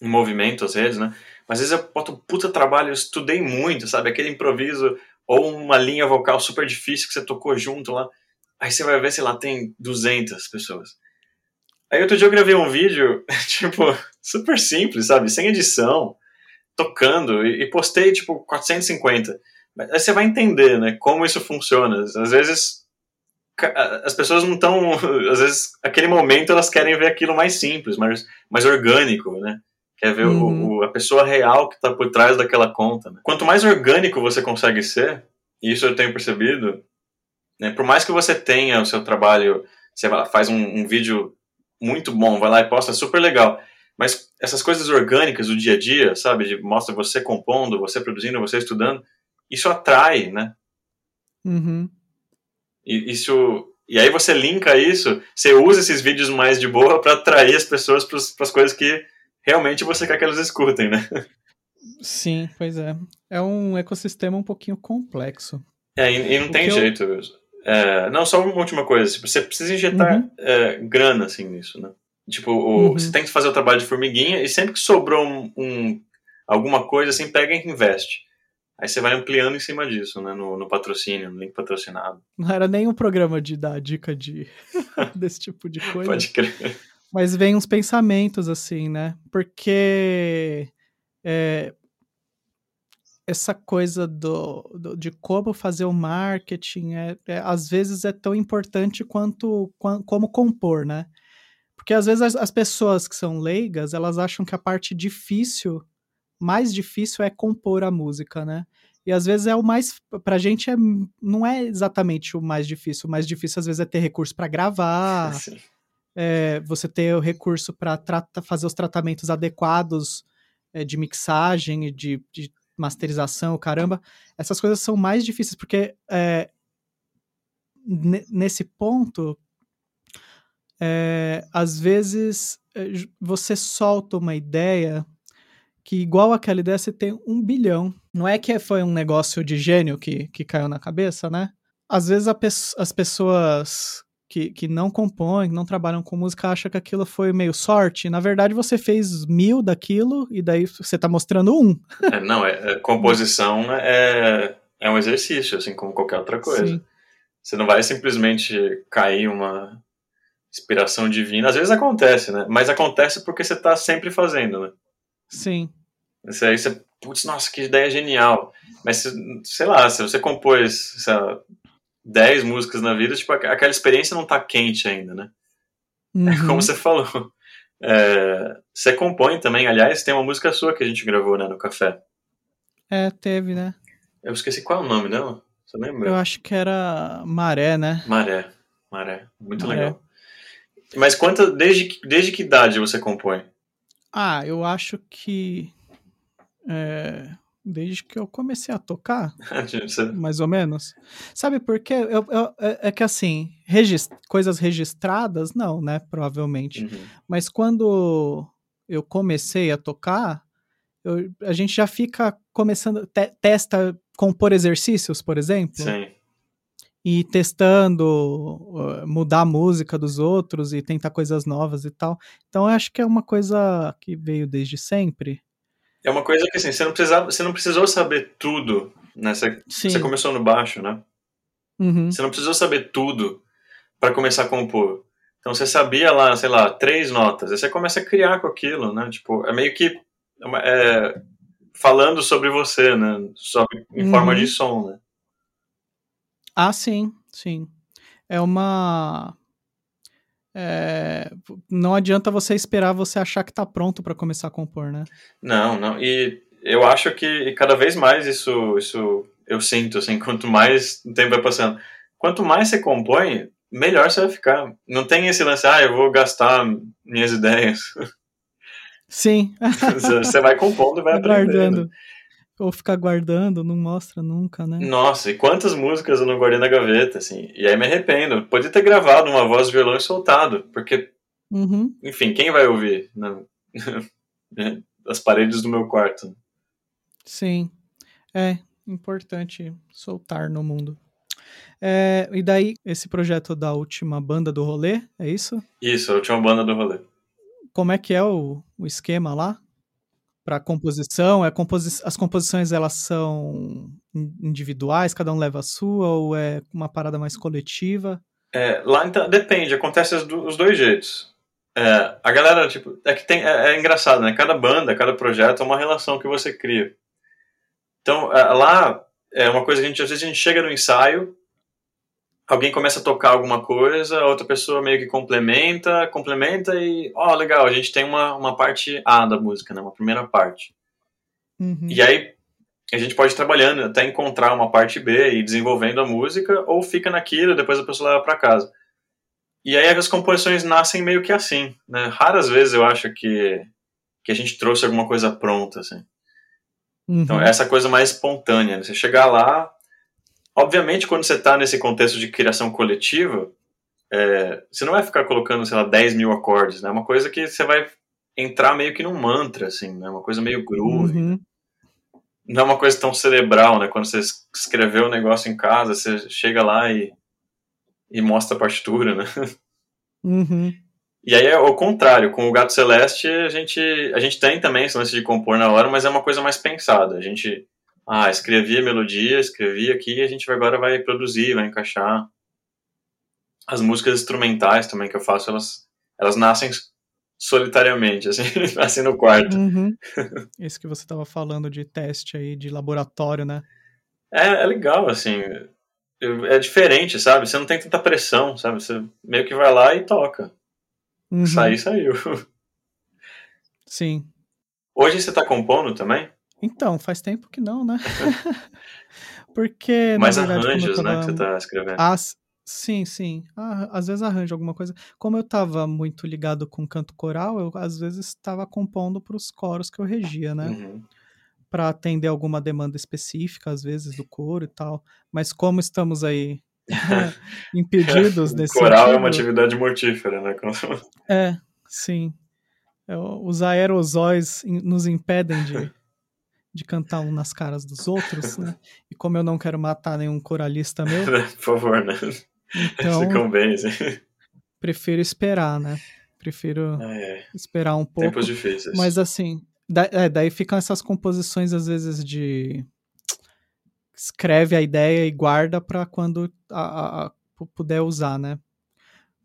Speaker 3: o movimento, as redes, né? Mas às vezes eu boto um puta trabalho, eu estudei muito, sabe? Aquele improviso ou uma linha vocal super difícil que você tocou junto lá. Aí você vai ver, sei lá, tem 200 pessoas. Aí outro dia eu gravei um vídeo, tipo, super simples, sabe? Sem edição, tocando, e, postei, tipo, 450. Aí você vai entender, né? Como isso funciona. Às vezes as pessoas não estão. Às vezes, aquele momento elas querem ver aquilo mais simples, mais, mais orgânico, né? Quer ver uhum. o, o, a pessoa real que está por trás daquela conta. Né? Quanto mais orgânico você consegue ser, e isso eu tenho percebido, né, por mais que você tenha o seu trabalho, você faz um, um vídeo muito bom, vai lá e posta, super legal. Mas essas coisas orgânicas do dia a dia, sabe? De, mostra você compondo, você produzindo, você estudando, isso atrai, né?
Speaker 2: Uhum.
Speaker 3: E, isso, e aí você linka isso, você usa esses vídeos mais de boa para atrair as pessoas para as coisas que realmente você quer que elas escutem, né?
Speaker 2: Sim, pois é. É um ecossistema um pouquinho complexo.
Speaker 3: É, e, e não o tem jeito. Eu... É, não, só uma última coisa. Tipo, você precisa injetar uhum. é, grana, assim, nisso, né? Tipo, o, uhum. você tem que fazer o trabalho de formiguinha e sempre que sobrou um, um, alguma coisa, assim, pega e investe. Aí você vai ampliando em cima disso, né? No, no patrocínio, no link patrocinado.
Speaker 2: Não era nem um programa de dar dica de desse tipo de coisa.
Speaker 3: Pode crer.
Speaker 2: Mas vem uns pensamentos assim, né? Porque é, essa coisa do, do, de como fazer o marketing é, é, às vezes é tão importante quanto como compor, né? Porque às vezes as, as, pessoas que são leigas, elas acham que a parte difícil, mais difícil é compor a música, né? E às vezes é o mais, pra gente é, não é exatamente o mais difícil, o mais difícil às vezes é ter recurso para gravar, é, você ter o recurso para fazer os tratamentos adequados é, de mixagem e de, de, masterização, caramba, essas coisas são mais difíceis, porque é, nesse ponto, é, às vezes é, você solta uma ideia que, igual aquela ideia, você tem um bilhão. Não é que foi um negócio de gênio que, que caiu na cabeça, né? Às vezes pe as pessoas que, que não compõem, não trabalham com música, acha que aquilo foi meio sorte. Na verdade, você fez mil daquilo e daí você tá mostrando um.
Speaker 3: É, não, é, é composição é, é um exercício, assim como qualquer outra coisa.
Speaker 2: Sim.
Speaker 3: Você não vai simplesmente cair uma inspiração divina. Às vezes acontece, né? Mas acontece porque você está sempre fazendo, né?
Speaker 2: Sim.
Speaker 3: Isso aí você, putz, nossa, que ideia genial. Mas, sei lá, se você compôs, sei lá, 10 músicas na vida, tipo, aquela experiência não tá quente ainda, né?
Speaker 2: Uhum.
Speaker 3: É como você falou. É, você compõe também, aliás, tem uma música sua que a gente gravou, né, no café.
Speaker 2: É, teve, né?
Speaker 3: Eu esqueci qual é o nome dela. Você lembra?
Speaker 2: Eu acho que era Maré, né?
Speaker 3: Maré. Maré. Muito
Speaker 2: Maré.
Speaker 3: legal. Mas quanta, desde, que- desde que idade você compõe?
Speaker 2: Ah, eu acho que. é, desde que eu comecei a tocar, mais ou menos. Sabe por quê? Eu, eu- é, é que assim, regis- coisas registradas, não, né? Provavelmente.
Speaker 3: Uhum.
Speaker 2: Mas quando eu comecei a tocar, eu- a gente já fica começando, te- testa compor exercícios, por exemplo,
Speaker 3: Sim.
Speaker 2: E testando uh, mudar a música dos outros e tentar coisas novas e tal. Então eu acho que é uma coisa que veio desde sempre.
Speaker 3: É uma coisa que assim, você não, precisava, você não precisou saber tudo. Né? Você, você começou no baixo, né?
Speaker 2: Uhum.
Speaker 3: Você não precisou saber tudo para começar a compor. Então você sabia lá, sei lá, três notas. Aí você começa a criar com aquilo, né? Tipo, é meio que é é, falando sobre você, né? Sobre, em
Speaker 2: Uhum.
Speaker 3: forma de som, né?
Speaker 2: Ah, sim, sim. É uma. é, Não adianta você esperar você achar que tá pronto pra começar a compor, né?
Speaker 3: Não, não. E eu acho que cada vez mais isso, isso eu sinto, assim, quanto mais o tempo vai passando. Quanto mais você compõe, melhor você vai ficar. Não tem esse lance, ah, eu vou gastar minhas ideias.
Speaker 2: Sim.
Speaker 3: você vai compondo e vai aprendendo.
Speaker 2: guardando. Ou ficar guardando, não mostra nunca, né?
Speaker 3: Nossa, e quantas músicas eu não guardei na gaveta, assim. E aí me arrependo. Podia ter gravado uma voz de violão e soltado, porque,
Speaker 2: Uhum.
Speaker 3: enfim, quem vai ouvir na, né, as paredes do meu quarto?
Speaker 2: Sim. É importante soltar no mundo. É, e daí, esse projeto da última banda do rolê, é isso?
Speaker 3: Isso, a última banda do rolê.
Speaker 2: Como é que é o, o esquema lá? Pra composição? É composi as composições elas são in- individuais, cada um leva a sua, ou é uma parada mais coletiva?
Speaker 3: É, lá então, depende, acontece os dois jeitos. É, a galera, tipo, é que tem, é, é engraçado, né? Cada banda, cada projeto é uma relação que você cria. Então, é, lá é uma coisa que a gente, às vezes a gente chega no ensaio, alguém começa a tocar alguma coisa, outra pessoa meio que complementa, complementa e, ó, legal, a gente tem uma, uma parte A da música, né? Uma primeira parte.
Speaker 2: Uhum.
Speaker 3: E aí a gente pode ir trabalhando até encontrar uma parte B e desenvolvendo a música, ou fica naquilo e depois a pessoa leva para casa. E aí as composições nascem meio que assim, né? Raras vezes eu acho que, que a gente trouxe alguma coisa pronta, assim.
Speaker 2: Uhum.
Speaker 3: Então, essa coisa mais espontânea. né? Você chegar lá. Obviamente, quando você está nesse contexto de criação coletiva, é, você não vai ficar colocando, sei lá, 10 mil acordes, né? É uma coisa que você vai entrar meio que num mantra, assim, né? Uma coisa meio groove.
Speaker 2: Uhum.
Speaker 3: Não é uma coisa tão cerebral, né? Quando você es- escreveu o negócio em casa, você chega lá e, e mostra a partitura, né?
Speaker 2: Uhum.
Speaker 3: E aí é o contrário, com o Gato Celeste a gente, a gente tem também esse lance de compor na hora, mas é uma coisa mais pensada. A gente, ah, escrevi a melodia, escrevi aqui, e a gente agora vai produzir, vai encaixar. As músicas instrumentais também que eu faço, elas, elas nascem solitariamente, assim, nascem no quarto.
Speaker 2: Uhum. Esse que você estava falando de teste aí, de laboratório, né?
Speaker 3: É, é legal, assim, é diferente, sabe? Você não tem tanta pressão, sabe? Você meio que vai lá e toca.
Speaker 2: Uhum.
Speaker 3: Sair, saiu.
Speaker 2: Sim.
Speaker 3: Hoje você tá compondo também?
Speaker 2: Então, faz tempo que não, né? Porque,
Speaker 3: Mais
Speaker 2: na verdade, eu
Speaker 3: arranjos, né,
Speaker 2: tava...
Speaker 3: que você tá escrevendo.
Speaker 2: As... Sim, sim. Ah, às vezes arranjo alguma coisa. Como eu tava muito ligado com canto coral, eu às vezes estava compondo para os coros que eu regia, né?
Speaker 3: Uhum.
Speaker 2: Para atender alguma demanda específica, às vezes, do coro e tal. Mas como estamos aí impedidos nesse
Speaker 3: Coral é uma
Speaker 2: sentido-
Speaker 3: atividade mortífera, né?
Speaker 2: É, sim. É, os aerosóis nos impedem de, de cantar um nas caras dos outros, né? E como eu não quero matar nenhum coralista meu,
Speaker 3: Por favor, né?
Speaker 2: então
Speaker 3: Ficam bem, assim.
Speaker 2: prefiro esperar, né? Prefiro
Speaker 3: ai.
Speaker 2: esperar um pouco.
Speaker 3: Tempos difíceis.
Speaker 2: Mas assim, da- é, daí ficam essas composições às vezes de escreve a ideia e guarda para quando a, a, a, puder usar, né?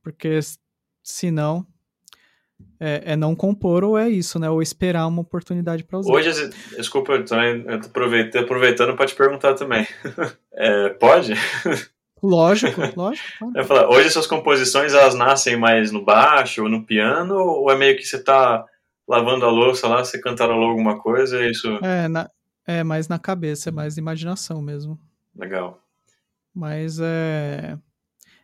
Speaker 2: Porque se não, é, é, não compor ou é isso, né? Ou esperar uma oportunidade para usar.
Speaker 3: Hoje, desculpa, eu tô aproveitando, para te perguntar também. É, pode?
Speaker 2: Lógico, lógico.
Speaker 3: Eu falar, hoje suas composições elas nascem mais no baixo ou no piano ou é meio que você tá lavando a louça lá, você cantarolou alguma coisa é isso?
Speaker 2: É, na, é mais na cabeça, é mais imaginação mesmo.
Speaker 3: Legal.
Speaker 2: Mas é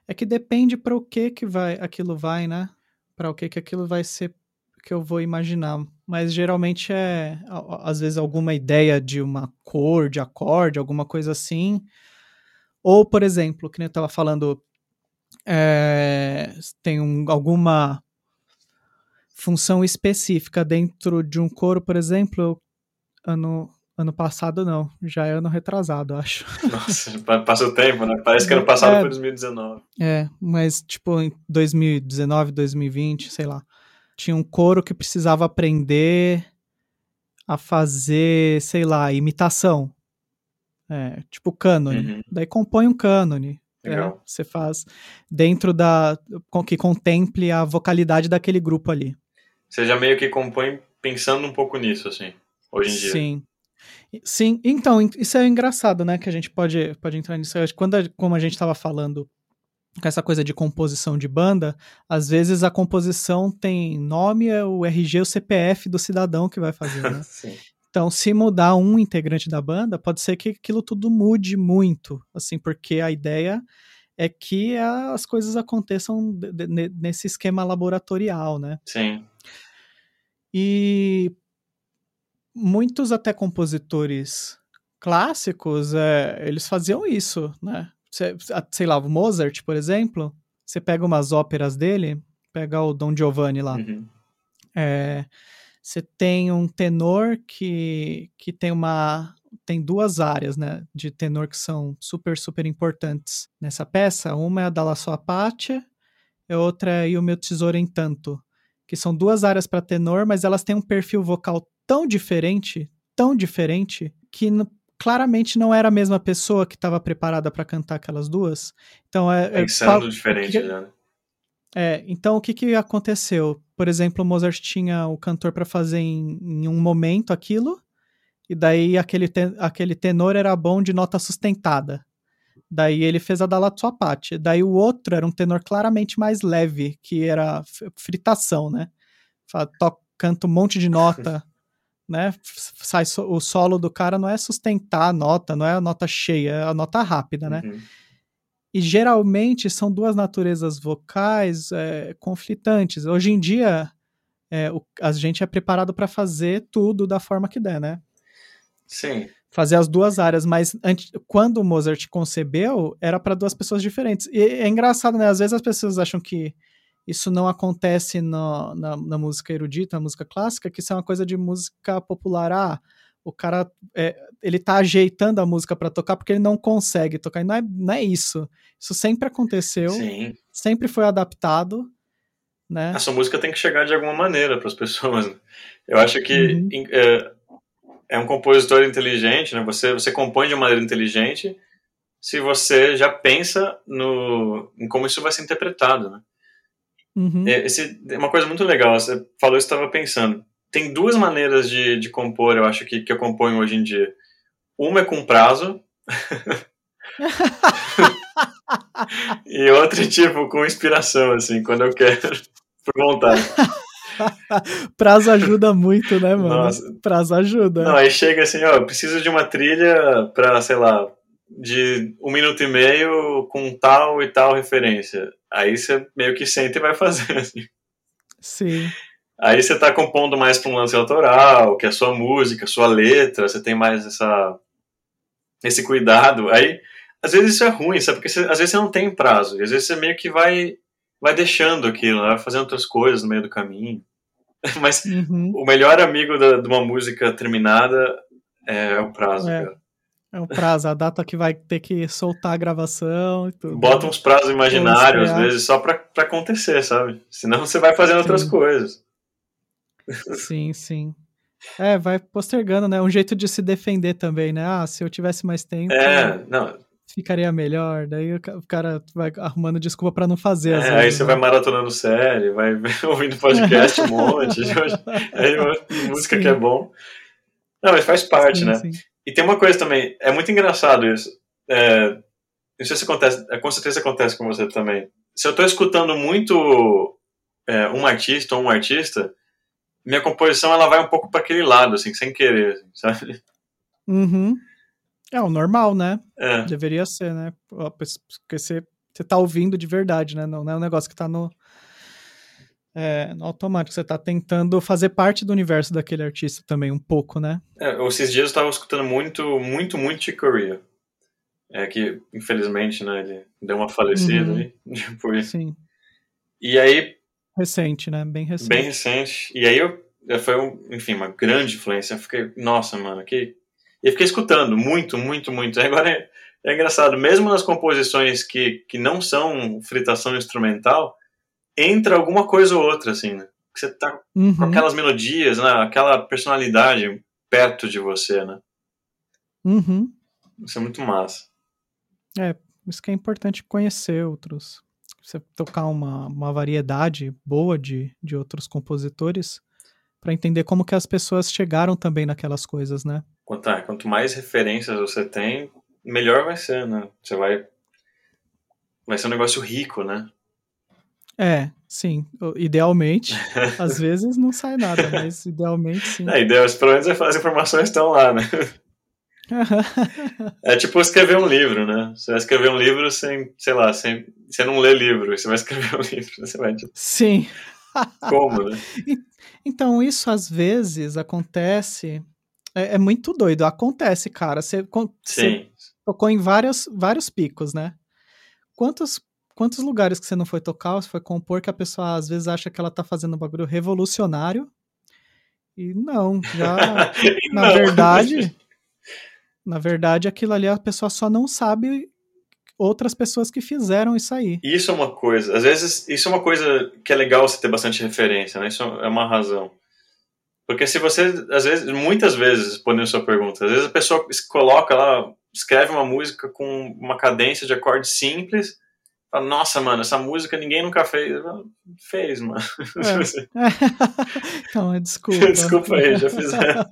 Speaker 2: é que depende para o que que vai aquilo vai, né? Para o que que aquilo vai ser que eu vou imaginar. Mas geralmente é às vezes alguma ideia de uma cor, de acorde, alguma coisa assim ou, por exemplo, que eu estava falando, é, tem um, alguma função específica dentro de um coro, por exemplo, ano, ano passado não, já é ano retrasado, acho.
Speaker 3: Nossa, passa o tempo, né? Parece que ano passado é, foi 2019.
Speaker 2: É, mas tipo em 2019, 2020, sei lá. Tinha um coro que precisava aprender a fazer, sei lá, imitação. É, tipo cânone. Uhum. Daí compõe um cânone. É, você faz dentro da. que contemple a vocalidade daquele grupo ali.
Speaker 3: Você já meio que compõe pensando um pouco nisso, assim, hoje em dia.
Speaker 2: Sim. Sim, então, isso é engraçado, né? Que a gente pode, pode entrar nisso. Quando a, como a gente estava falando com essa coisa de composição de banda, às vezes a composição tem nome, é o RG, o CPF do cidadão que vai fazer, né? Então, se mudar um integrante da banda, pode ser que aquilo tudo mude muito, assim, porque a ideia é que as coisas aconteçam nesse esquema laboratorial, né?
Speaker 3: Sim.
Speaker 2: E muitos até compositores clássicos, é, eles faziam isso, né? Sei lá, o Mozart, por exemplo, você pega umas óperas dele, pega o Don Giovanni lá, uhum. é, você tem um tenor que, que tem uma tem duas áreas, né, de tenor que são super super importantes nessa peça. Uma é a da La Sua Pátia, e outra é E o Meu Tesouro em Tanto, que são duas áreas para tenor, mas elas têm um perfil vocal tão diferente, tão diferente que claramente não era a mesma pessoa que estava preparada para cantar aquelas duas. Então é,
Speaker 3: é Pensando é, diferente, que, né?
Speaker 2: É, então o que que aconteceu? por exemplo, o Mozart tinha o cantor para fazer em, em, um momento aquilo, e daí aquele, aquele tenor era bom de nota sustentada. Daí ele fez a da La Parte. Daí o outro era um tenor claramente mais leve, que era fritação, né? Toca, canta um monte de nota, né? Sai o solo do cara não é sustentar a nota, não é a nota cheia, é a nota rápida, né? Uhum. E geralmente são duas naturezas vocais é, conflitantes. Hoje em dia, é, o, a gente é preparado para fazer tudo da forma que der, né?
Speaker 3: Sim.
Speaker 2: Fazer as duas áreas, mas antes, quando o Mozart concebeu, era para duas pessoas diferentes. E é engraçado, né? Às vezes as pessoas acham que isso não acontece no, na, na, música erudita, na música clássica, que isso é uma coisa de música popular. Ah, o cara é, ele tá ajeitando a música para tocar porque ele não consegue tocar. E não é, não é isso. Isso sempre aconteceu.
Speaker 3: Sim.
Speaker 2: Sempre foi adaptado. Né?
Speaker 3: A sua música tem que chegar de alguma maneira para as pessoas. Né? Eu acho que uhum. é, é, um compositor inteligente, né? Você, você compõe de maneira inteligente se você já pensa no, em como isso vai ser interpretado, né?
Speaker 2: Uhum.
Speaker 3: É, esse, é uma coisa muito legal. Você falou isso, estava pensando tem duas maneiras de, de compor, eu acho, que, que eu componho hoje em dia. Uma é com prazo. e outra, tipo, com inspiração, assim, quando eu quero, por vontade.
Speaker 2: prazo ajuda muito, né, mano? Nossa. Prazo ajuda.
Speaker 3: Não, aí chega assim, ó, preciso de uma trilha pra, sei lá, de um minuto e meio com tal e tal referência. Aí você meio que senta e vai fazer, assim.
Speaker 2: Sim.
Speaker 3: Aí você está compondo mais para um lance autoral, que é a sua música, a sua letra, você tem mais essa, esse cuidado. Aí, às vezes isso é ruim, sabe? Porque você, às vezes você não tem prazo, e às vezes você meio que vai, vai deixando aquilo, né? vai fazendo outras coisas no meio do caminho. Mas uhum. o melhor amigo da, de uma música terminada é o prazo, é. cara.
Speaker 2: É o prazo, a data que vai ter que soltar a gravação e tudo.
Speaker 3: Bota uns prazos imaginários, às vezes, só pra, pra acontecer, sabe? Senão você vai fazendo Sim. outras coisas.
Speaker 2: Sim, sim. É, vai postergando, né? Um jeito de se defender também, né? Ah, se eu tivesse mais tempo.
Speaker 3: É, não.
Speaker 2: Ficaria melhor. Daí o cara vai arrumando desculpa para não fazer.
Speaker 3: É,
Speaker 2: vezes,
Speaker 3: aí você
Speaker 2: né?
Speaker 3: vai maratonando série, vai ouvindo podcast um monte. aí música sim. que é bom. Não, mas faz parte, sim, né? Sim. E tem uma coisa também, é muito engraçado isso. É, não sei se acontece, é, com certeza acontece com você também. Se eu tô escutando muito é, um artista ou um artista, minha composição ela vai um pouco para aquele lado, assim, sem querer, assim, sabe?
Speaker 2: Uhum. É o normal, né?
Speaker 3: É.
Speaker 2: Deveria ser, né? Porque você, você tá ouvindo de verdade, né? Não, não é um negócio que tá no, é, automático. Você tá tentando fazer parte do universo daquele artista também, um pouco, né?
Speaker 3: É, esses dias eu tava escutando muito, muito, muito Chick Corea. É que, infelizmente, né, ele deu uma falecida
Speaker 2: Uhum.
Speaker 3: aí. Depois.
Speaker 2: Sim.
Speaker 3: E aí,
Speaker 2: Recente, né? Bem recente.
Speaker 3: bem recente. E aí eu, foi, um, enfim, uma grande influência. Eu fiquei, nossa, mano, que. E eu fiquei escutando muito, muito, muito. Agora é, é engraçado, mesmo nas composições que, que não são fritação instrumental, entra alguma coisa ou outra, assim, né? Você tá com
Speaker 2: Uhum.
Speaker 3: aquelas melodias, né? Aquela personalidade perto de você, né?
Speaker 2: Uhum.
Speaker 3: Isso é muito massa.
Speaker 2: Isso que é importante conhecer outros. Você tocar uma, uma variedade boa de, de outros compositores para entender como que as pessoas chegaram também naquelas coisas, né?
Speaker 3: Quanto, quanto mais referências você tem, melhor vai ser, né? Você vai. Vai ser um negócio rico, né?
Speaker 2: É, sim. Idealmente, às vezes não sai nada, mas idealmente sim.
Speaker 3: É, Deus, pelo menos as informações estão lá, né? É tipo escrever um livro, né? Você vai escrever um livro sem, sei lá, sem, você não lê livro, você vai escrever um livro, você vai, tipo,
Speaker 2: sim.
Speaker 3: como, né?
Speaker 2: Então, isso às vezes acontece. É, é muito doido. Acontece, cara. Você, con- você
Speaker 3: Sim.
Speaker 2: tocou em vários, vários picos, né? Quantos, quantos lugares que você não foi tocar, você foi compor, que a pessoa às vezes acha que ela tá fazendo um bagulho revolucionário. E não, já. na
Speaker 3: Não.
Speaker 2: verdade. Na verdade, aquilo ali a pessoa só não sabe outras pessoas que fizeram isso aí.
Speaker 3: Isso é uma coisa. Às vezes, isso é uma coisa que é legal você ter bastante referência, né? Isso é uma razão. Porque se você, às vezes, muitas vezes, respondendo sua pergunta, às vezes a pessoa es- coloca lá, escreve uma música com uma cadência de acorde simples, fala, nossa, mano, essa música ninguém nunca fez. Fez, mano.
Speaker 2: então, desculpa.
Speaker 3: Desculpa aí, já fizeram.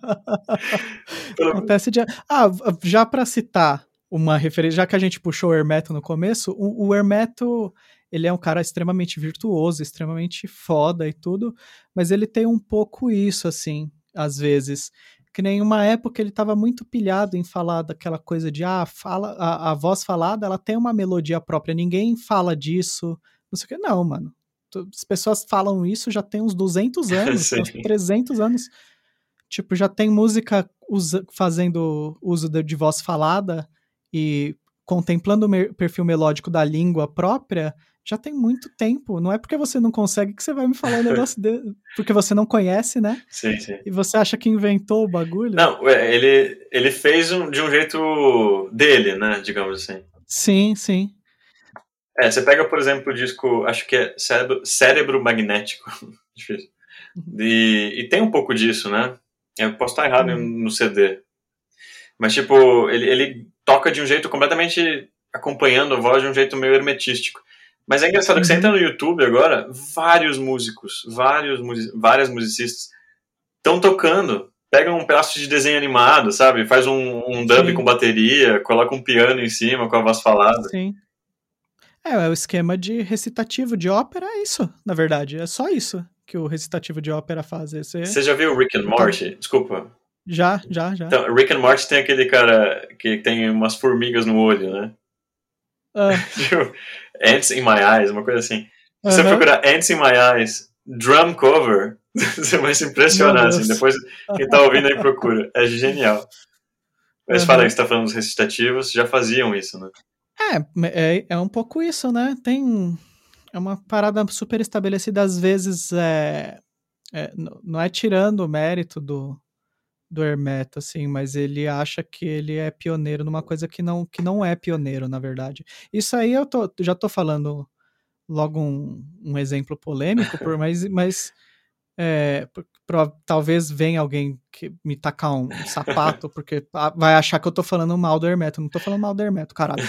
Speaker 2: Acontece de... Ah, já pra citar uma referência, já que a gente puxou o Hermeto no começo, o, o Hermeto, ele é um cara extremamente virtuoso, extremamente foda e tudo, mas ele tem um pouco isso, assim, às vezes. Que nem uma época ele tava muito pilhado em falar daquela coisa de, ah, fala, a, a voz falada, ela tem uma melodia própria, ninguém fala disso, não sei o que. Não, mano. As pessoas falam isso já tem uns 200 anos, uns 300 anos. Tipo, já tem música usa- fazendo uso de, de voz falada e contemplando o me- perfil melódico da língua própria já tem muito tempo. Não é porque você não consegue que você vai me falar um negócio de... porque você não conhece, né?
Speaker 3: Sim, sim.
Speaker 2: E você acha que inventou o bagulho?
Speaker 3: Não, é, ele, ele fez um- de um jeito dele, né? Digamos assim.
Speaker 2: Sim, sim.
Speaker 3: É, você pega, por exemplo, o disco, acho que é Cérebro, Cérebro Magnético. Difícil. E, e tem um pouco disso, né? Eu posso estar errado
Speaker 2: Uhum.
Speaker 3: no CD. Mas, tipo, ele, ele toca de um jeito completamente acompanhando a voz de um jeito meio hermetístico. Mas é engraçado que você
Speaker 2: Uhum.
Speaker 3: entra no YouTube agora, vários músicos, vários, várias musicistas estão tocando. Pega um pedaço de desenho animado, sabe? Faz um, um dub com bateria, coloca um piano em cima com a voz falada.
Speaker 2: Sim. É, é o esquema de recitativo de ópera, é isso, na verdade. É só isso que o recitativo de ópera faz. Você...
Speaker 3: Você já viu Rick and Morty? Desculpa.
Speaker 2: Já, já, já.
Speaker 3: Então, Rick and Morty tem aquele cara que tem umas formigas no olho, né?
Speaker 2: Ah,
Speaker 3: Tipo, Ants in My Eyes, uma coisa assim. Se você
Speaker 2: aham.
Speaker 3: procurar Ants in My Eyes, drum cover, você vai se impressionar, assim. Depois, quem tá ouvindo aí procura. É genial. Mas
Speaker 2: Aham.
Speaker 3: fala que você tá falando dos recitativos, já faziam isso, né?
Speaker 2: É, é, é um pouco isso, né? Tem. É uma parada super estabelecida, às vezes é, é, não é tirando o mérito do, do Hermeto, assim, mas ele acha que ele é pioneiro numa coisa que não, que não é pioneiro, na verdade. Isso aí eu tô, já tô falando logo um, um exemplo polêmico, por, mas, mas É, pra, talvez venha alguém que me tacar um sapato, porque vai achar que eu tô falando mal do Hermeto. Não tô falando mal do Hermeto, caralho.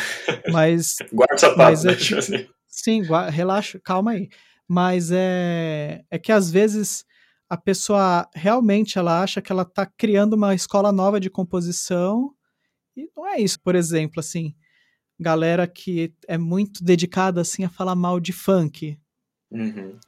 Speaker 2: Mas.
Speaker 3: Guarda o sapato, mas é, né? tipo.
Speaker 2: Sim, relaxa, calma aí. Mas é, é que às vezes a pessoa realmente ela acha que ela tá criando uma escola nova de composição e não é isso. Por exemplo, assim, galera que é muito dedicada assim a falar mal de funk.
Speaker 3: Uhum.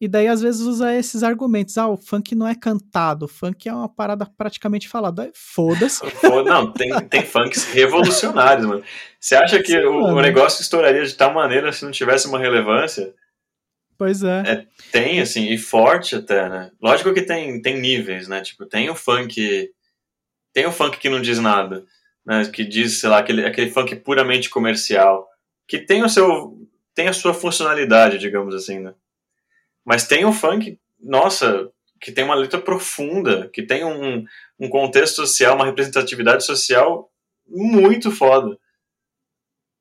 Speaker 2: E daí, às vezes, usa esses argumentos. Ah, o funk não é cantado, o funk é uma parada praticamente falada. Foda-se.
Speaker 3: não, tem, tem funks revolucionários, mano. Você acha que Sim, o, o, negócio estouraria de tal maneira se não tivesse uma relevância?
Speaker 2: Pois é.
Speaker 3: é. Tem, assim, e forte até, né? Lógico que tem, tem níveis, né? Tipo, tem o funk. Tem o funk que não diz nada, né? Que diz, sei lá, aquele, aquele funk puramente comercial. Que tem o seu. tem a sua funcionalidade, digamos assim, né? Mas tem o funk, nossa, que tem uma letra profunda, que tem um, um contexto social, uma representatividade social muito foda.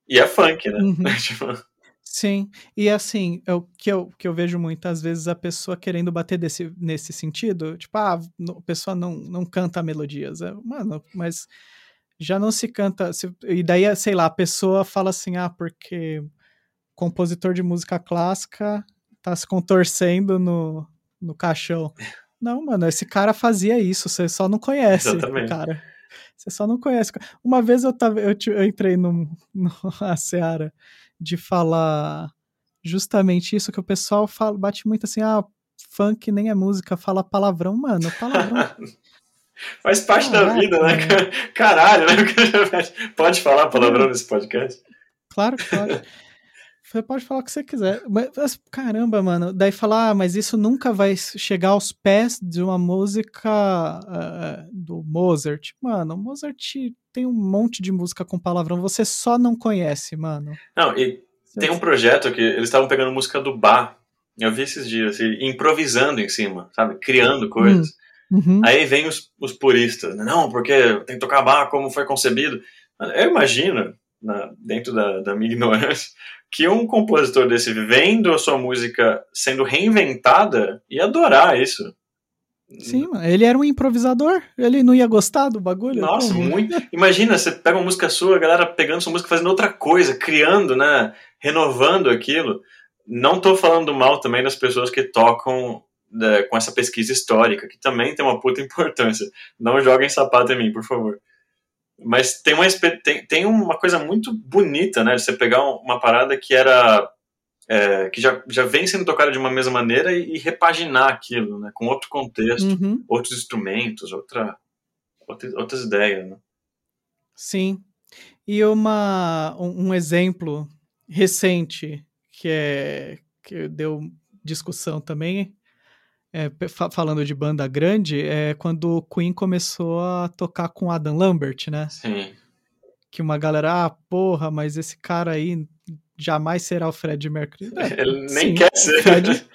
Speaker 3: E é funk, né? Uhum.
Speaker 2: Sim, e assim, o que eu, que eu vejo muitas vezes a pessoa querendo bater desse, nesse sentido, tipo, ah, a pessoa não, não canta melodias. É, mano, mas já não se canta. Se, e daí, sei lá, a pessoa fala assim, ah, porque compositor de música clássica tá se contorcendo no, no caixão. Não, mano, esse cara fazia isso, você só não conhece Exatamente. o cara. Você só não conhece. Uma vez eu, tava, eu, eu entrei no, no a Seara de falar justamente isso que o pessoal fala, bate muito assim, ah, funk nem é música, fala palavrão, mano, palavrão.
Speaker 3: Faz parte Caraca, da vida, né? Caralho, né? Pode falar palavrão nesse podcast?
Speaker 2: Claro pode. Você pode falar o que você quiser. Mas, caramba, mano. Daí falar, ah, mas isso nunca vai chegar aos pés de uma música uh, do Mozart. Mano, Mozart tem um monte de música com palavrão, você só não conhece, mano.
Speaker 3: Não, e tem um projeto que eles estavam pegando música do bar. Eu vi esses dias, assim, improvisando em cima, sabe? Criando coisas. Hum, uhum. Aí vem os, os puristas. Né? Não, porque tem que tocar bar como foi concebido. Eu imagino, na, dentro da, da minha ignorância, que um compositor desse vendo a sua música sendo reinventada ia adorar isso.
Speaker 2: Sim, ele era um improvisador, ele não ia gostar do bagulho.
Speaker 3: Nossa, como? muito. Imagina, você pega uma música sua, a galera pegando sua música, fazendo outra coisa, criando, né? Renovando aquilo. Não tô falando mal também das pessoas que tocam né, com essa pesquisa histórica, que também tem uma puta importância. Não joguem sapato em mim, por favor. Mas tem uma, tem, tem uma coisa muito bonita, né? De você pegar uma parada que era. É, que já, já vem sendo tocada de uma mesma maneira e, e repaginar aquilo, né? Com outro contexto, uhum. outros instrumentos, outra, outra, outras ideias, né?
Speaker 2: Sim. E uma, um, um exemplo recente que é que deu discussão também é, falando de banda grande, é quando o Queen começou a tocar com Adam Lambert, né?
Speaker 3: Sim.
Speaker 2: Que uma galera, ah, porra, mas esse cara aí jamais será o Fred Mercury.
Speaker 3: É, ele nem sim, quer ser.
Speaker 2: O Fred,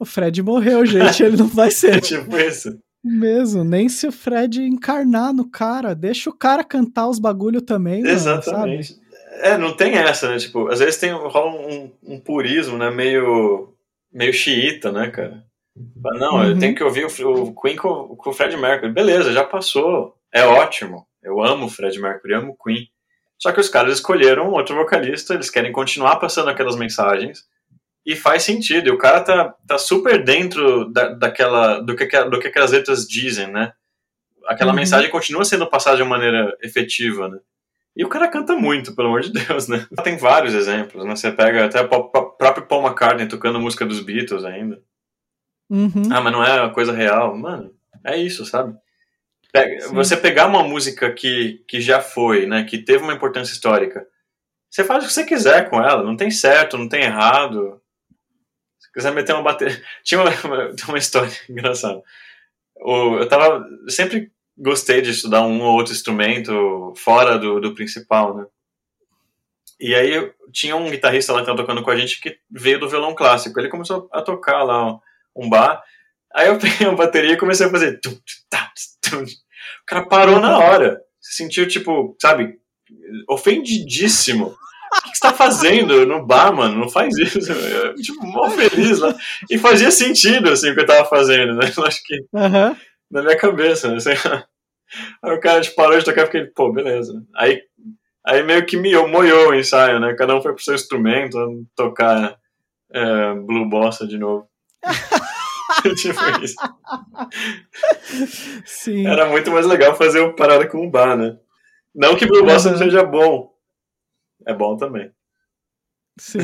Speaker 2: o Fred morreu, gente, ele não vai ser.
Speaker 3: É tipo isso.
Speaker 2: Mesmo, nem se o Fred encarnar no cara, deixa o cara cantar os bagulho também.
Speaker 3: Exatamente.
Speaker 2: Mano,
Speaker 3: é, não tem essa, né? Tipo, às vezes tem rola um, um purismo, né? Meio, meio xiita, né, cara? Não, uhum. eu tenho que ouvir o, o Queen com, com, o Fred Mercury. Beleza, já passou. É ótimo. Eu amo o Fred Mercury, amo o Queen. Só que os caras escolheram outro vocalista, eles querem continuar passando aquelas mensagens. E faz sentido. E o cara tá, tá super dentro da, daquela, do, que, do que aquelas letras dizem, né? Aquela uhum. mensagem continua sendo passada de uma maneira efetiva, né? E o cara canta muito, pelo amor de Deus, né? Tem vários exemplos, né? Você pega até o próprio Paul McCartney tocando música dos Beatles ainda.
Speaker 2: Uhum.
Speaker 3: Ah, mas não é uma coisa real. Mano, é isso, sabe? Pega, você pegar uma música que, que já foi, né? Que teve uma importância histórica. Você faz o que você quiser com ela. Não tem certo, não tem errado. Se quiser meter uma bateria. Tinha uma, uma, uma história engraçada. O, eu tava. Sempre gostei de estudar um ou outro instrumento fora do, do principal, né? E aí tinha um guitarrista lá que estava tocando com a gente que veio do violão clássico. Ele começou a tocar lá um bar. Aí eu peguei uma bateria e comecei a fazer. O cara parou na hora. Se sentiu, tipo, sabe, ofendidíssimo. o que você tá fazendo no bar, mano? Não faz isso. Eu, tipo, mó feliz lá. E fazia sentido, assim, o que eu tava fazendo, né? Eu acho que
Speaker 2: Aham.
Speaker 3: na minha cabeça, né? Assim, aí o cara tipo, parou de tocar e fiquei, pô, beleza. Aí, aí meio que miou, moiou o ensaio, né? Cada um foi pro seu instrumento, tocar é, Blue Bossa de novo. tipo isso.
Speaker 2: Sim.
Speaker 3: Era muito mais legal fazer o parada com o bar, né? Não que Blue Bossa não
Speaker 2: Uhum.
Speaker 3: seja bom. É bom também.
Speaker 2: Sim.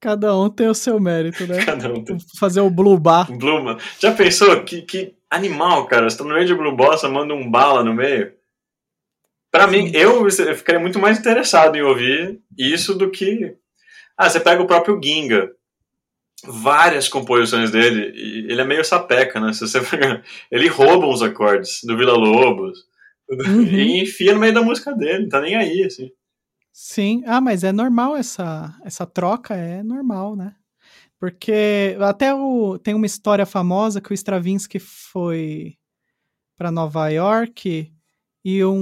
Speaker 2: Cada um tem o seu mérito, né?
Speaker 3: Cada um tem.
Speaker 2: Fazer o Blue Bar.
Speaker 3: Blue, mano. Já pensou? Que, que animal, cara. Você tá no meio de Blue Bossa, manda um bala no meio. Pra mim, eu, eu ficaria muito mais interessado em ouvir isso do que. Ah, você pega o próprio Ginga. Várias composições dele, e ele é meio sapeca, né? Se você ele rouba uns acordes do Vila Lobos
Speaker 2: Uhum.
Speaker 3: e enfia no meio da música dele, não tá nem aí, assim.
Speaker 2: Sim. Ah, mas é normal essa, essa troca, é normal, né? Porque até o, tem uma história famosa que o Stravinsky foi para Nova York e um,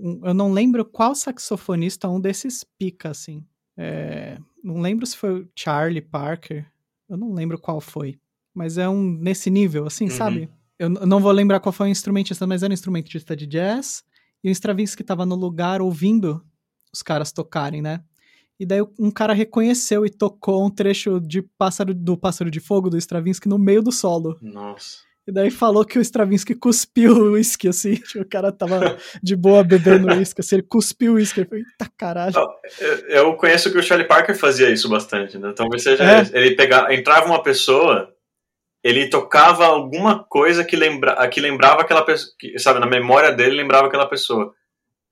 Speaker 2: um- eu não lembro qual saxofonista, um desses pica, assim. É, não lembro se foi o Charlie Parker, eu não lembro qual foi, mas é um nesse nível, assim,
Speaker 3: Uhum.
Speaker 2: sabe? Eu n- não vou lembrar qual foi o instrumentista, mas era um instrumentista de jazz e o Stravinsky estava no lugar ouvindo os caras tocarem, né? E daí um cara reconheceu e tocou um trecho de pássaro do Pássaro de Fogo do Stravinsky no meio do solo.
Speaker 3: Nossa.
Speaker 2: E daí falou que o Stravinsky cuspiu o uísque, assim. Tipo, o cara tava de boa bebendo uísque, assim, ele cuspiu o uísque. Ele falou, eita caralho.
Speaker 3: Eu- conheço que o Charlie Parker fazia isso bastante, né? Talvez seja
Speaker 2: É?
Speaker 3: ele pegava, entrava uma pessoa, ele tocava alguma coisa que, lembra, que lembrava aquela pessoa, que, sabe, na memória dele lembrava aquela pessoa.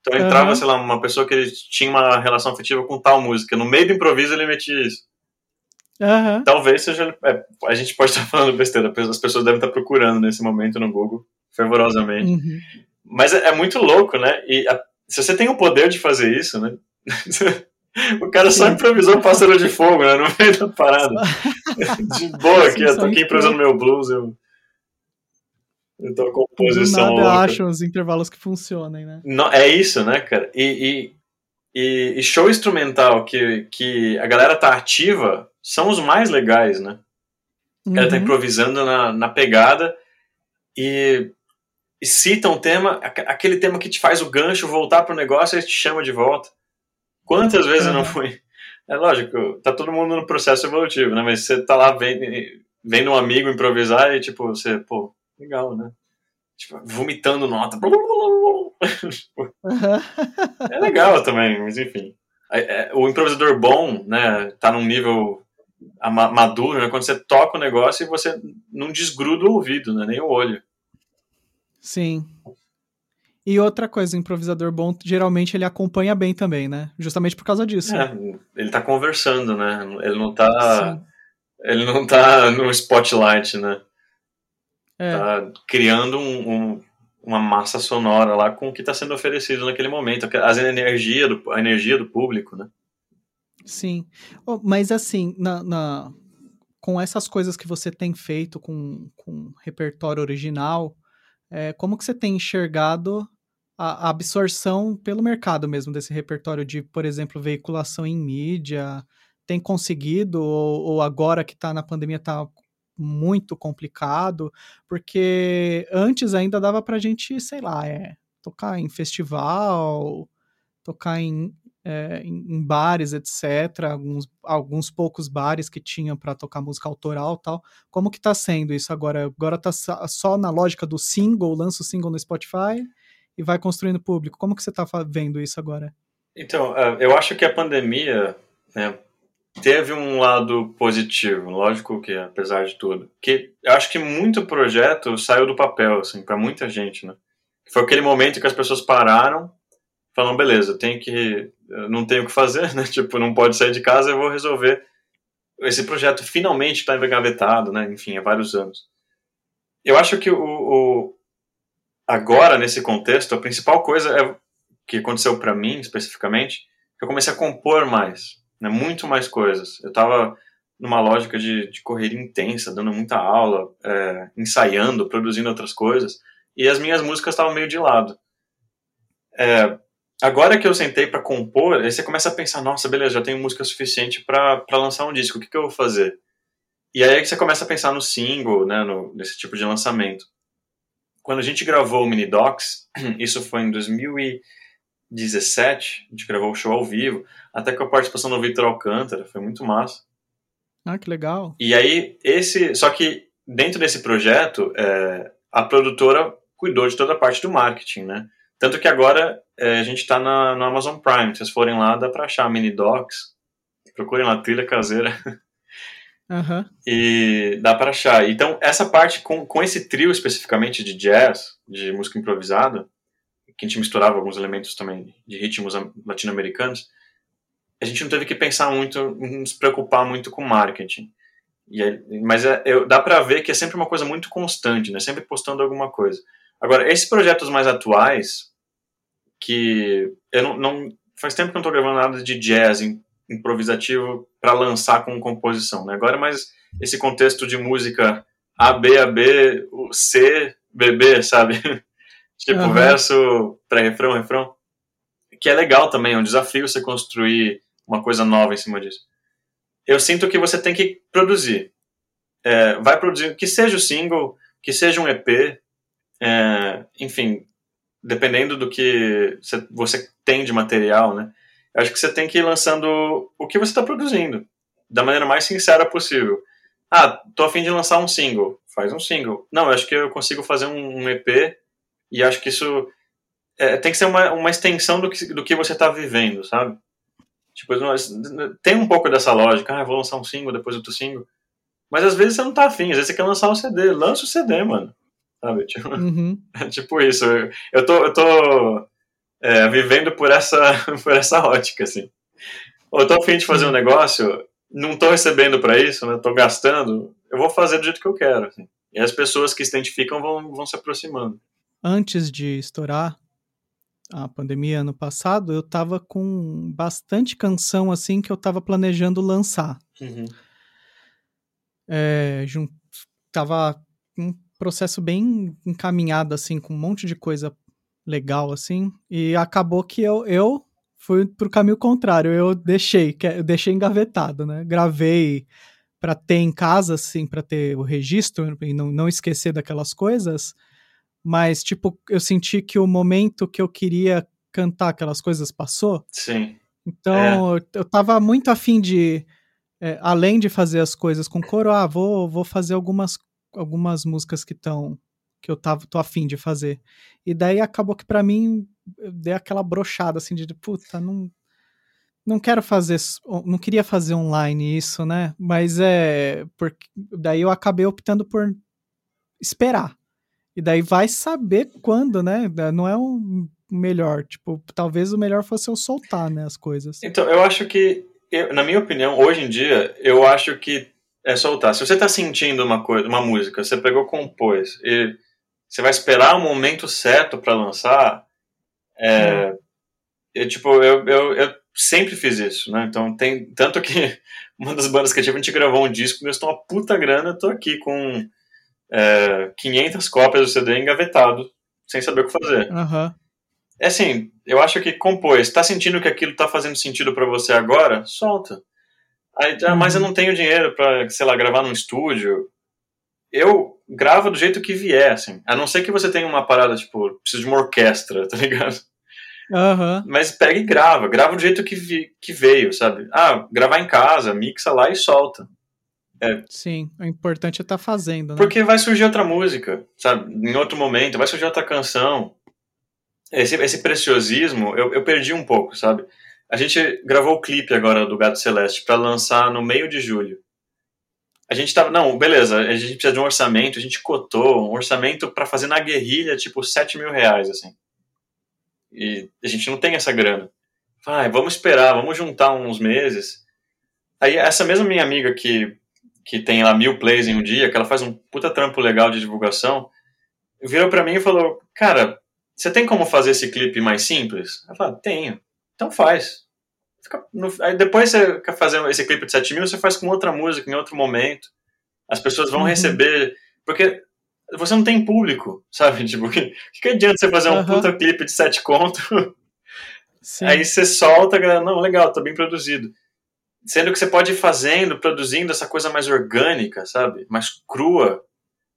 Speaker 3: Então entrava,
Speaker 2: Aham.
Speaker 3: sei lá, uma pessoa que ele tinha uma relação afetiva com tal música. No meio do improviso ele metia isso.
Speaker 2: Aham.
Speaker 3: Talvez seja. é, a gente pode estar falando besteira, as pessoas devem estar procurando nesse momento no Google, fervorosamente.
Speaker 2: Uhum.
Speaker 3: Mas é, é muito louco, né? E a- se você tem o poder de fazer isso, né? o cara só improvisou um pássaro de fogo, né? No meio da parada. De boa aqui, eu tô aqui improvisando meu blues, eu. Eu tô com
Speaker 2: Do
Speaker 3: composição
Speaker 2: nada acham os intervalos que funcionem, né?
Speaker 3: Não, é isso, né, cara? E, e, e- e show instrumental que, que a galera tá ativa são os mais legais, né? Ela tá
Speaker 2: Uhum.
Speaker 3: improvisando na, na pegada e, e cita um tema, aque- aquele tema que te faz o gancho voltar pro negócio e te chama de volta. Quantas vezes eu não fui? É lógico, tá todo mundo no processo evolutivo, né? Mas você tá lá vendo, vendo um amigo improvisar e tipo, você, pô, legal, né? Tipo, vomitando nota. É legal também, mas enfim. É- é, O improvisador bom, né, tá num nível maduro, né, quando você toca o negócio e você não desgruda o ouvido, né, nem o olho.
Speaker 2: Sim. E outra coisa, o improvisador bom, geralmente ele acompanha bem também, né? Justamente por causa disso.
Speaker 3: É, ele tá conversando, né, ele não tá,
Speaker 2: Sim.
Speaker 3: ele não tá no spotlight, né,
Speaker 2: É.
Speaker 3: tá criando um- um- uma massa sonora lá com o que tá sendo oferecido naquele momento, as energia do, a energia do público, né.
Speaker 2: Sim. Oh, mas assim, na, na- com essas coisas que você tem feito com, com repertório original, é, como que você tem enxergado a, a absorção pelo mercado mesmo desse repertório de, por exemplo, veiculação em mídia? Tem conseguido? Ou, ou agora que está na pandemia está muito complicado? Porque antes ainda dava pra gente, sei lá, é, tocar em festival, tocar em, é, em, em bares, etc. Alguns, alguns poucos bares que tinham para tocar música autoral tal. Como que tá sendo isso agora? Agora tá só na lógica do single, lança o single no Spotify e vai construindo público. Como que você tá fa- vendo isso agora?
Speaker 3: Então, eh, eu acho que a pandemia né, teve um lado positivo, lógico que apesar de tudo, que eu acho que muito projeto saiu do papel, assim, para muita gente, né? Foi aquele momento que as pessoas pararam, falaram, beleza, tenho que, não tenho o que fazer, né? Tipo, não pode sair de casa, eu vou resolver esse projeto finalmente está engavetado, né? Enfim, há vários anos. Eu acho que o, o agora nesse contexto a principal coisa é que aconteceu para mim especificamente, que eu comecei a compor mais, né, muito mais coisas. Eu estava numa lógica de, de correria intensa, dando muita aula, é, ensaiando, produzindo outras coisas, e as minhas músicas estavam meio de lado. É, agora que eu sentei para compor, aí você começa a pensar, nossa, beleza, já tenho música suficiente para lançar um disco, o que, que eu vou fazer? E aí é que você começa a pensar no single, né, no, nesse tipo de lançamento. Quando a gente gravou o Mini Docs, isso foi em 2017, a gente gravou o show ao vivo, até com a participação do Victor Alcântara, foi muito massa.
Speaker 2: Ah, que legal.
Speaker 3: E aí, esse. Só que dentro desse projeto, é, a produtora cuidou de toda a parte do marketing, né? Tanto que agora é, a gente está no Amazon Prime. Se vocês forem lá, dá para achar mini docs. Procurem lá, trilha caseira.
Speaker 2: Uhum.
Speaker 3: E dá para achar. Então, essa parte, com, com esse trio especificamente de jazz, de música improvisada, que a gente misturava alguns elementos também de ritmos latino-americanos, a gente não teve que pensar muito, nos preocupar muito com marketing. E mas é, eu, dá para ver que é sempre uma coisa muito constante, né? Sempre postando alguma coisa. Agora, esses projetos mais atuais, que eu não, não faz tempo que eu não tô gravando nada de jazz improvisativo para lançar com composição, né? Agora, mais esse contexto de música A, B, A, B, C, B, B, sabe? tipo, uhum. verso, pré-refrão, refrão. Que é legal também, é um desafio você construir uma coisa nova em cima disso. Eu sinto que você tem que produzir. É, vai produzir, que seja o single, que seja um EP, é, enfim, dependendo do que você tem de material, né? Acho que você tem que ir lançando o que você está produzindo, da maneira mais sincera possível. Ah, tô afim de lançar um single. Faz um single. Não, acho que eu consigo fazer um, EP e acho que isso é, tem que ser uma, uma extensão do que, do que você está vivendo, sabe? Tipo, tem um pouco dessa lógica, ah, vou lançar um single, depois outro single. Mas às vezes você não tá afim, às vezes você quer lançar um CD, lança o CD, mano. Sabe? Tipo,
Speaker 2: uhum.
Speaker 3: é tipo isso. Eu tô, eu tô é, vivendo por essa, por essa ótica, assim. Eu tô afim de fazer um negócio, não tô recebendo para isso, né? Tô gastando, eu vou fazer do jeito que eu quero, assim. E as pessoas que se identificam vão, vão se aproximando.
Speaker 2: Antes de estourar, a pandemia ano passado, eu tava com bastante canção assim que eu tava planejando lançar.
Speaker 3: Uhum.
Speaker 2: É, tava um processo bem encaminhado assim, com um monte de coisa legal assim, e acabou que eu, eu fui pro caminho contrário, eu deixei, eu deixei engavetado, né? Gravei para ter em casa assim, para ter o registro e não, não esquecer daquelas coisas mas, tipo, eu senti que o momento que eu queria cantar aquelas coisas passou.
Speaker 3: Sim.
Speaker 2: Então, é. eu tava muito afim de, é, além de fazer as coisas com coro, ah, vou, vou fazer algumas, algumas músicas que estão que eu tava, tô afim de fazer. E daí acabou que para mim deu aquela brochada assim de puta, não não quero fazer, não queria fazer online isso, né? Mas é porque daí eu acabei optando por esperar. E daí vai saber quando, né? Não é um melhor. Tipo, talvez o melhor fosse eu soltar, né, as coisas.
Speaker 3: Então, eu acho que, eu, na minha opinião, hoje em dia, eu acho que é soltar. Se você tá sentindo uma coisa, uma música, você pegou, compôs, e você vai esperar o momento certo para lançar, é, eu, tipo, eu, eu, eu sempre fiz isso, né? Então tem tanto que uma das bandas que eu tive, a gente gravou um disco, gastou uma puta grana, eu tô aqui com é, 500 cópias do CD engavetado, sem saber o que fazer.
Speaker 2: Uhum.
Speaker 3: É assim, eu acho que compôs. Tá sentindo que aquilo tá fazendo sentido para você agora? Solta. Aí, uhum. Mas eu não tenho dinheiro para, sei lá, gravar num estúdio. Eu gravo do jeito que vier, assim. A não ser que você tenha uma parada, tipo, preciso de uma orquestra, tá ligado?
Speaker 2: Uhum.
Speaker 3: Mas pega e grava. Grava do jeito que, vi, que veio, sabe? Ah, gravar em casa, mixa lá e solta.
Speaker 2: É. Sim, o importante é estar tá fazendo, né?
Speaker 3: Porque vai surgir outra música, sabe? Em outro momento, vai surgir outra canção. Esse, esse preciosismo, eu, eu perdi um pouco, sabe? A gente gravou o clipe agora do Gato Celeste para lançar no meio de julho. A gente tava, não, beleza, a gente precisa de um orçamento, a gente cotou um orçamento para fazer na guerrilha, tipo, 7 mil reais, assim. E a gente não tem essa grana. Vai, vamos esperar, vamos juntar uns meses. Aí essa mesma minha amiga que que tem lá mil plays em um dia, que ela faz um puta trampo legal de divulgação, virou para mim e falou: Cara, você tem como fazer esse clipe mais simples? Eu falei: Tenho. Então faz. No... Aí depois você quer fazer esse clipe de 7 mil, você faz com outra música, em outro momento. As pessoas vão uhum. receber. Porque você não tem público, sabe? Tipo, que, que adianta você fazer um uhum. puta clipe de 7 conto
Speaker 2: Sim.
Speaker 3: Aí você solta, a galera, não, legal, tá bem produzido. Sendo que você pode ir fazendo, produzindo essa coisa mais orgânica, sabe? Mais crua.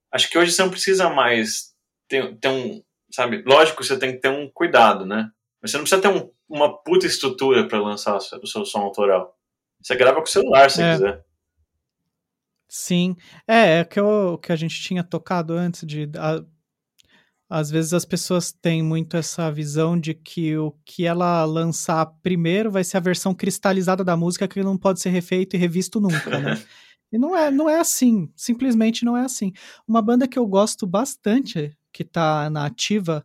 Speaker 3: Acho que hoje você não precisa mais ter, ter um, sabe? Lógico, você tem que ter um cuidado, né? Mas você não precisa ter um, uma puta estrutura para lançar o seu som autoral. Você grava com o celular se
Speaker 2: É.
Speaker 3: quiser.
Speaker 2: Sim. É, é que, o que a gente tinha tocado antes de. a- às vezes as pessoas têm muito essa visão de que o que ela lançar primeiro vai ser a versão cristalizada da música que não pode ser refeito e revisto nunca, né? E não é, não é assim. Simplesmente não é assim. Uma banda que eu gosto bastante, que tá na ativa,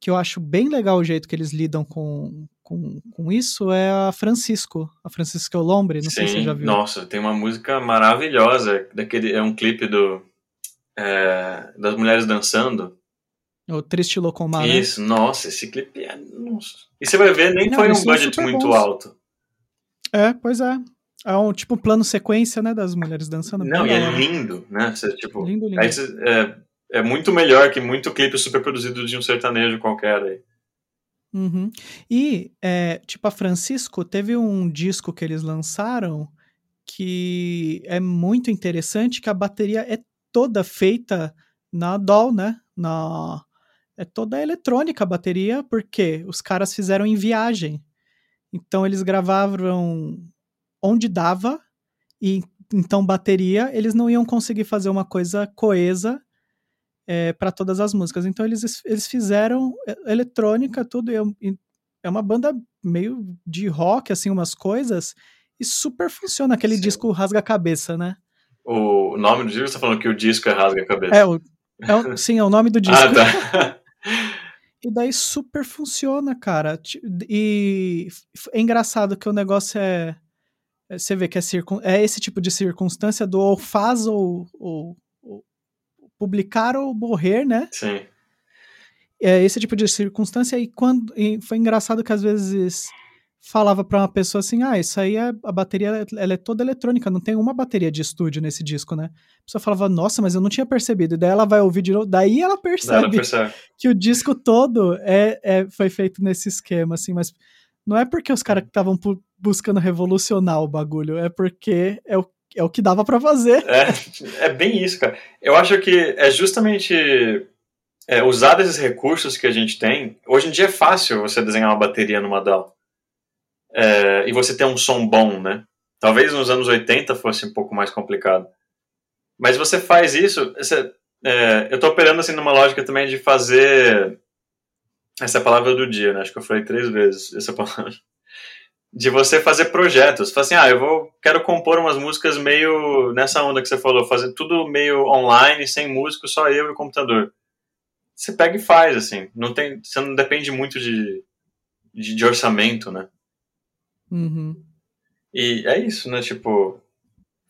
Speaker 2: que eu acho bem legal o jeito que eles lidam com, com, com isso, é a Francisco. A Francisco Lombre, não sei se você já viu.
Speaker 3: Nossa, tem uma música maravilhosa. Daquele, é um clipe do é, das mulheres dançando.
Speaker 2: O Triste Locomar, né?
Speaker 3: Isso, nossa, esse clipe é. Nossa. E você vai ver, nem
Speaker 2: Não,
Speaker 3: foi um budget muito
Speaker 2: bons.
Speaker 3: alto.
Speaker 2: É, pois é. É um tipo plano sequência, né, das mulheres dançando.
Speaker 3: Não, e é lindo, né? Você, tipo,
Speaker 2: Lindo, lindo.
Speaker 3: aí você- é, é muito melhor que muito clipe super produzido de um sertanejo qualquer aí.
Speaker 2: Uhum. E, é, tipo, a Francisco teve um disco que eles lançaram que é muito interessante, que a bateria é toda feita na DAW, né? Na, é toda eletrônica a bateria, porque os caras fizeram em viagem. Então eles gravavam onde dava, e então bateria, eles não iam conseguir fazer uma coisa coesa para todas as músicas. Então eles, eles fizeram e- eletrônica, tudo. e é e É uma banda meio de rock, assim, umas coisas, e super funciona. Aquele
Speaker 3: Sim.
Speaker 2: disco rasga a cabeça, né?
Speaker 3: O nome do disco, você tá falando que o disco é Rasga a Cabeça.
Speaker 2: É, o, é o- sim, é o nome do disco.
Speaker 3: ah, tá.
Speaker 2: E daí super funciona, cara. E é engraçado que o negócio é. é- Você vê que é, circun, é esse tipo de circunstância do ou faz ou- ou publicar ou morrer, né?
Speaker 3: Sim.
Speaker 2: É esse tipo de circunstância. E quando e foi engraçado que às vezes falava pra uma pessoa assim: ah, isso aí é, a bateria ela é toda eletrônica, não tem uma bateria de estúdio nesse disco, né? A pessoa falava, nossa, mas eu não tinha percebido. E daí ela vai ouvir de novo, daí ela percebe
Speaker 3: pra perceber.
Speaker 2: que o disco todo é, é- foi feito nesse esquema, assim, mas não é porque os caras estavam buscando revolucionar o bagulho, é porque é o, é o que dava pra fazer.
Speaker 3: É, é bem isso, cara. Eu acho que é justamente é, usar desses recursos que a gente tem. Hoje em dia é fácil você desenhar uma bateria numa DAW. É, e você ter um som bom, né? Talvez nos anos 80 fosse um pouco mais complicado. Mas você faz isso. você- é, eu tô operando assim numa lógica também de fazer. Essa palavra do dia, né? Acho que eu falei três vezes essa palavra. De você fazer projetos. Fala assim, ah, eu vou, quero compor umas músicas meio nessa onda que você falou, fazer tudo meio online, sem músico, só eu e o computador. Você pega e faz, assim. Não tem, você não depende muito de, de, de orçamento, né?
Speaker 2: Uhum.
Speaker 3: E é isso, né? Tipo,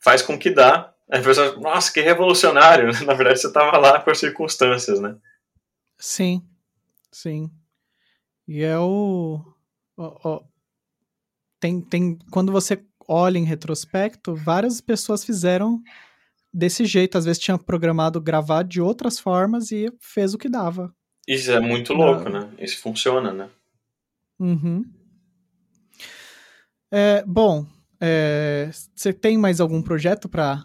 Speaker 3: faz com que dá. Aí a pessoa, nossa, que revolucionário. Na verdade, você tava lá por circunstâncias, né?
Speaker 2: Sim, sim. E é o. ó, ó, tem, tem, quando você olha em retrospecto, várias pessoas fizeram desse jeito. Às vezes tinha programado gravar de outras formas e fez o que dava.
Speaker 3: Isso é muito louco, né? Isso funciona, né?
Speaker 2: Uhum. É, bom, é, você tem mais algum projeto para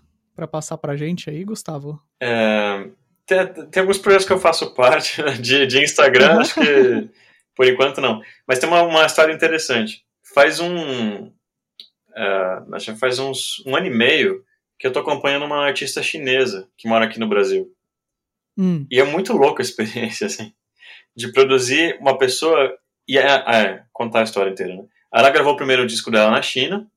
Speaker 2: passar pra gente aí, Gustavo?
Speaker 3: É, tem, tem alguns projetos que eu faço parte né, de, de Instagram, acho que por enquanto não. Mas tem uma, uma história interessante. Faz um. é, acho que faz uns um ano e meio que eu tô acompanhando uma artista chinesa que mora aqui no Brasil.
Speaker 2: Hum,
Speaker 3: E é muito louca a experiência, assim, de produzir uma pessoa e é, é, contar a história inteira, né? Ela gravou o primeiro disco dela na China,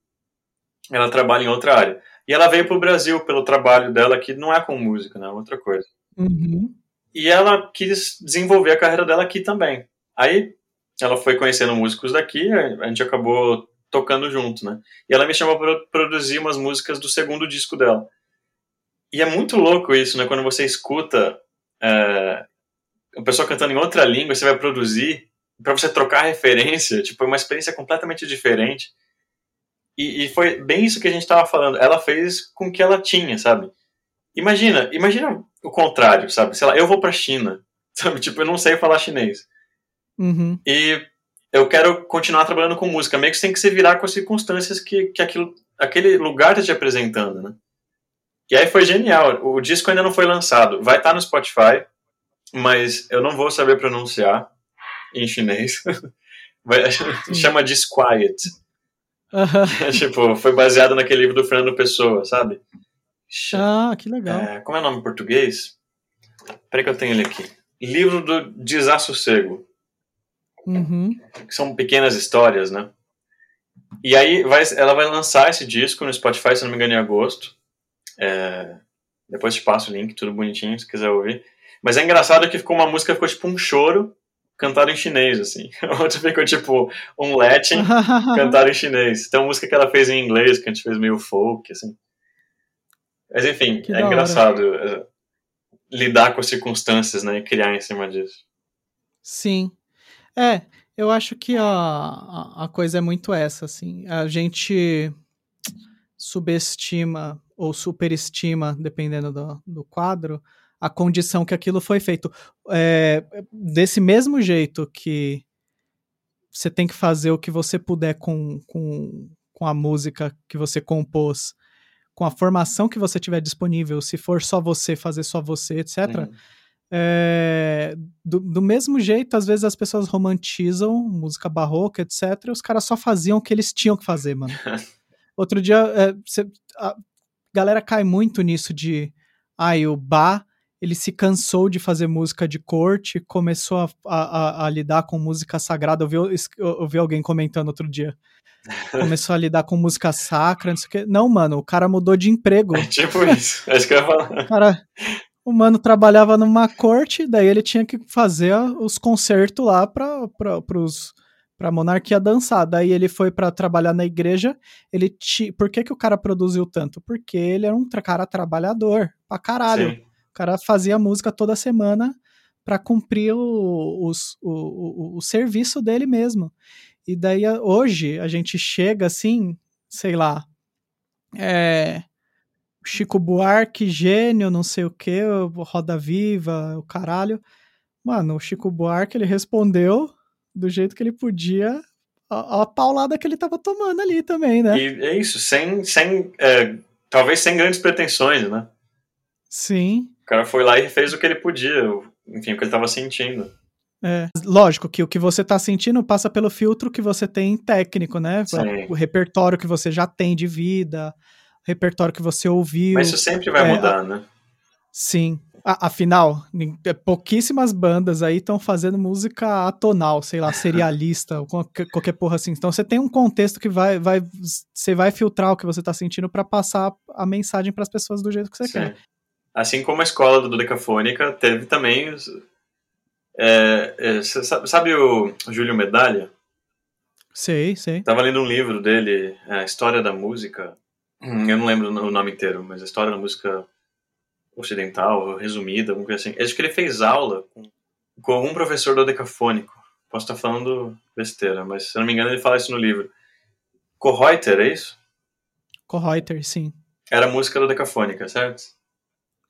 Speaker 3: ela trabalha em outra área. E ela veio pro Brasil pelo trabalho dela, que não é com música, né? É outra coisa.
Speaker 2: uhum,
Speaker 3: E ela quis desenvolver a carreira dela aqui também. Aí ela foi conhecendo músicos daqui, a gente acabou tocando junto, né? E ela me chamou para produzir umas músicas do segundo disco dela. E é muito louco isso, né? Quando você escuta é, uma pessoa cantando em outra língua, você vai produzir, para você trocar referência, tipo, é uma experiência completamente diferente. E, e foi bem isso que a gente estava falando. Ela fez com o que ela tinha, sabe? Imagina, imagina o contrário, sabe? Sei lá, eu vou pra China, sabe? Tipo, eu não sei falar chinês.
Speaker 2: Uhum,
Speaker 3: E eu quero continuar trabalhando com música. Meio que você tem que se virar com as circunstâncias que, que aquilo, aquele lugar está te apresentando, né? E aí foi genial. O disco ainda não foi lançado. Vai estar tá no Spotify, mas eu não vou saber pronunciar em chinês. Chama Disquiet.
Speaker 2: Uhum.
Speaker 3: tipo, foi baseado naquele livro do Fernando Pessoa, sabe?
Speaker 2: Ah, que legal.
Speaker 3: É, como é o nome em português? Peraí que eu tenho ele aqui. Livro do Desassossego.
Speaker 2: Uhum.
Speaker 3: Que são pequenas histórias, né? E aí vai, ela vai lançar esse disco no Spotify, se não me engano, em agosto. É, depois te passo o link, tudo bonitinho, se quiser ouvir. Mas é engraçado que ficou uma música, ficou tipo um choro cantado em chinês, assim. Outra ficou tipo um Latin cantado em chinês. Uma música que ela fez em inglês, que a gente fez meio folk, assim. Mas enfim, que é engraçado é, lidar com as circunstâncias, né, e criar em cima disso.
Speaker 2: Sim. É, eu acho que a, a coisa é muito essa, assim. A gente subestima ou superestima, dependendo do, do quadro, a condição que aquilo foi feito. É, desse mesmo jeito que você tem que fazer o que você puder com, com, com a música que você compôs, com a formação que você tiver disponível, se for só você, fazer só você, etc. É, do, do, mesmo jeito, às vezes as pessoas romantizam música barroca, etc. os caras só faziam o que eles tinham que fazer, mano. Outro dia, é, cê, a galera cai muito nisso de. Ai, ah, o Bach ele se cansou de fazer música de corte, começou a, a, a lidar com música sagrada. Eu vi, eu vi alguém comentando outro dia. Começou a lidar com música sacra, não sei o quê. Não, mano, o cara mudou de emprego.
Speaker 3: É tipo isso, é isso que eu ia falar.
Speaker 2: O cara, o mano trabalhava numa corte, daí ele tinha que fazer os concertos lá para pra, pros, pra monarquia dançar. Daí ele foi para trabalhar na igreja. Ele ti... Por que, que o cara produziu tanto? Porque ele era um cara trabalhador pra caralho. Sim. O cara fazia música toda semana para cumprir o, o, o, o, serviço dele mesmo. E daí hoje a gente chega assim, sei lá, é, Chico Buarque, gênio, não sei o que, Roda Viva, o caralho. Mano, o Chico Buarque ele respondeu do jeito que ele podia a, a paulada que ele tava tomando ali também, né?
Speaker 3: E é isso, sem, sem é, talvez sem grandes pretensões, né?
Speaker 2: Sim.
Speaker 3: O cara foi lá e fez o que ele podia, enfim, o que ele estava sentindo.
Speaker 2: É, lógico que o que você está sentindo passa pelo filtro que você tem técnico, né?
Speaker 3: Sim.
Speaker 2: O repertório que você já tem de vida, repertório que você ouviu.
Speaker 3: Mas isso sempre vai é, mudar, né?
Speaker 2: Sim. afinal, é, pouquíssimas bandas aí estão fazendo música atonal, sei lá, serialista, qualquer, qualquer porra assim. Então você tem um contexto que vai, vai, você vai filtrar o que você está sentindo para passar a mensagem para as pessoas do jeito que você Sim. quer.
Speaker 3: Assim como a escola do Dodecafônica teve também. É, é, sabe, sabe, o Júlio Medalha?
Speaker 2: Sei, sei.
Speaker 3: Tava lendo um livro dele, A História da Música. Hum, eu não lembro o nome inteiro, mas a história da música ocidental, resumida, alguma coisa assim. Acho que ele fez aula com, um professor dodecafônico. Posso estar falando besteira, mas se não me engano ele fala isso no livro. Kohreuter, é isso?
Speaker 2: Kohreuter, sim.
Speaker 3: Era música dodecafônica, certo?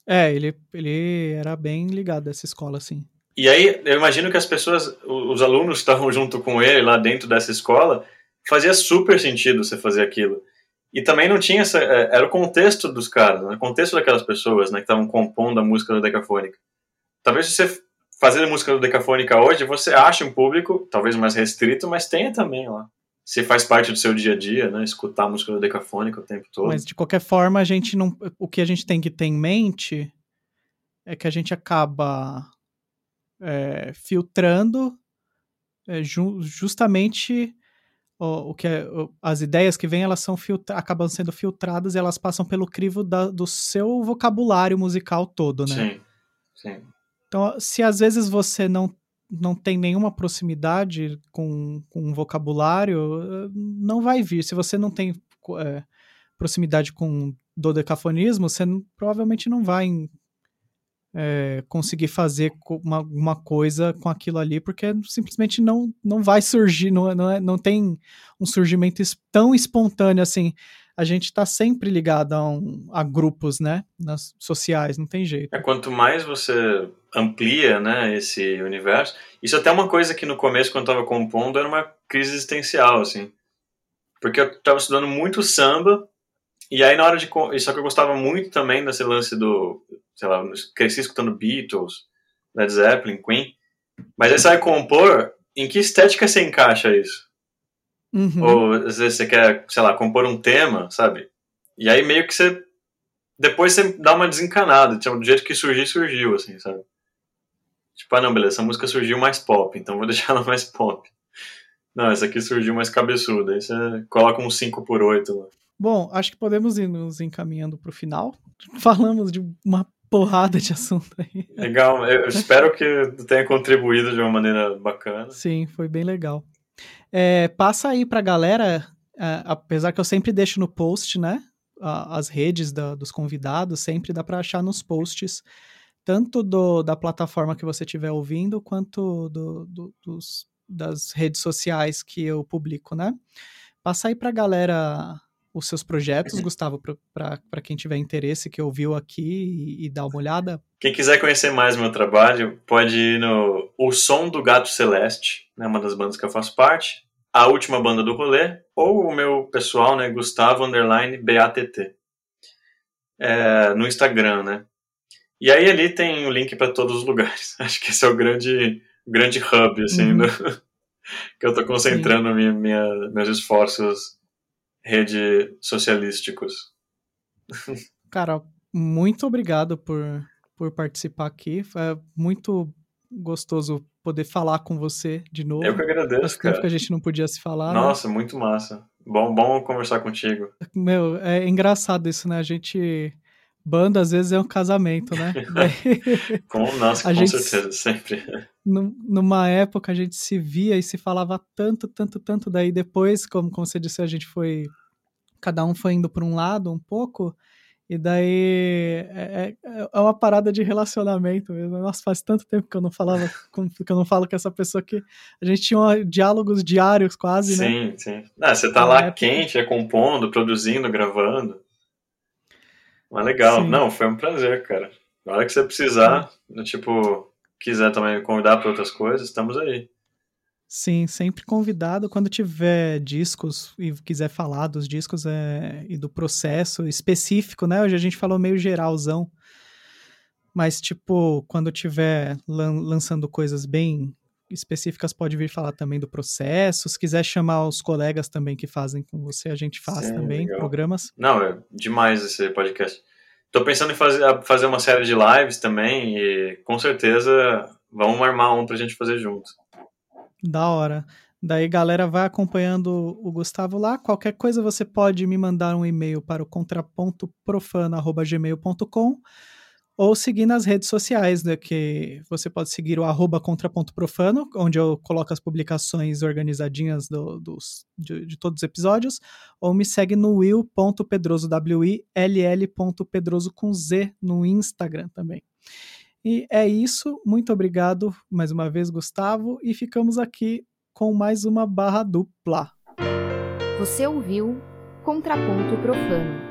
Speaker 2: É, ele, ele era bem ligado a essa escola, assim.
Speaker 3: E aí, eu imagino que as pessoas, os alunos que estavam junto com ele lá dentro dessa escola, fazia super sentido você fazer aquilo. E também não tinha essa. É, era o contexto dos caras, né? o contexto daquelas pessoas né, que estavam compondo a música do Decafônica. Talvez você fazer música do Decafônica hoje, você ache um público, talvez mais restrito, mas tenha também lá se faz parte do seu dia a dia, né? Escutar música do decafônica o tempo todo.
Speaker 2: Mas de qualquer forma, a gente não. O que a gente tem que ter em mente é que a gente acaba é, filtrando é, ju justamente o, o que é, o, as ideias que vêm, elas são acabam sendo filtradas e elas passam pelo crivo da, do seu vocabulário musical todo, né?
Speaker 3: Sim, sim.
Speaker 2: Então, se às vezes você não não tem nenhuma proximidade com, com um vocabulário, não vai vir. Se você não tem é, proximidade com dodecafonismo, você não, provavelmente não vai é, conseguir fazer uma, uma coisa com aquilo ali, porque simplesmente não, não vai surgir, não, não, é, não tem um surgimento tão espontâneo assim. a gente está sempre ligado a, um, a, grupos, né? Nas sociais, não tem jeito.
Speaker 3: É, quanto mais você amplia, né, esse universo. Isso é até é uma coisa que no começo, quando eu estava compondo, era uma crise existencial, assim. Porque eu estava estudando muito samba, e aí na hora de. Só que eu gostava muito também desse lance do. Sei lá, cresci escutando Beatles, Led Zeppelin, Queen. Mas aí você vai compor, em que estética você encaixa isso? Uhum. Ou às vezes você quer, sei lá, compor um tema, sabe? E aí meio que você. Depois você dá uma desencanada. Tipo, do jeito que surgiu, surgiu, assim, sabe? Tipo, ah, não, beleza, essa música surgiu mais pop, então vou deixar ela mais pop. Não, essa aqui surgiu mais cabeçuda. Aí você coloca um 5 por 8 lá.
Speaker 2: Bom, acho que podemos ir nos encaminhando para o final. Falamos de uma porrada de assunto aí.
Speaker 3: Legal, eu espero que tenha contribuído de uma maneira bacana.
Speaker 2: Sim, foi bem legal. É, passa aí pra galera, é, apesar que eu sempre deixo no post, né? as redes da, dos convidados, sempre dá para achar nos posts, tanto do, da plataforma que você estiver ouvindo, quanto do, do, dos, das redes sociais que eu publico, né? Passa aí pra galera os seus projetos, Gustavo, para quem tiver interesse, que ouviu aqui e, e dá uma olhada.
Speaker 3: Quem quiser conhecer mais meu trabalho, pode ir no O Som do Gato Celeste, né, uma das bandas que eu faço parte, a última banda do rolê, ou o meu pessoal, né, Gustavo Underline BATT, é, no Instagram, né. E aí ali tem o link para todos os lugares. Acho que esse é o grande, grande hub, assim, uhum. do, que eu estou concentrando minha, minha, meus esforços rede socialísticos.
Speaker 2: Cara, muito obrigado por, por participar aqui. Foi muito gostoso poder falar com você de novo.
Speaker 3: Eu que agradeço, Faz
Speaker 2: tempo que a gente não podia se falar.
Speaker 3: Né? Nossa, né? muito massa. Bom, bom conversar contigo.
Speaker 2: Meu, é engraçado isso, né? A gente banda às vezes é um casamento, né?
Speaker 3: com, nossa, a com gente, certeza, sempre.
Speaker 2: Numa época a gente se via e se falava tanto, tanto, tanto, daí depois, como, como você disse, a gente foi. Cada um foi indo para um lado um pouco, e daí é, é, é uma parada de relacionamento mesmo. Nossa, faz tanto tempo que eu não falava, com, que eu não falo com essa pessoa que a gente tinha diálogos diários quase,
Speaker 3: sim,
Speaker 2: né?
Speaker 3: Sim, sim. Ah, você tá lá época. quente, é compondo, produzindo, gravando. Mas legal. Sim. Não, foi um prazer, cara. Na hora que você precisar, tipo, quiser também convidar para outras coisas, estamos aí.
Speaker 2: Sim, sempre convidado. Quando tiver discos e quiser falar dos discos é, e do processo específico, né? Hoje a gente falou meio geralzão. Mas, tipo, quando tiver lan lançando coisas bem específicas, pode vir falar também do processo. Se quiser chamar os colegas também que fazem com você, a gente faz Sim, também legal. programas.
Speaker 3: Não, é demais esse podcast. Tô pensando em fazer, fazer uma série de lives também e com certeza vamos armar um pra gente fazer junto.
Speaker 2: Da hora. Daí, galera, vai acompanhando o Gustavo lá. Qualquer coisa você pode me mandar um e-mail para o contrapontoprofano.gmail.com ou seguir nas redes sociais, né, que você pode seguir o arroba contrapontoprofano, onde eu coloco as publicações organizadinhas do, dos, de, de, todos os episódios, ou me segue no will.pedroso, W-I-L-L.pedroso com Z no Instagram também. E é isso, muito obrigado mais uma vez, Gustavo, e ficamos aqui com mais uma barra dupla.
Speaker 1: Você ouviu Contraponto Profano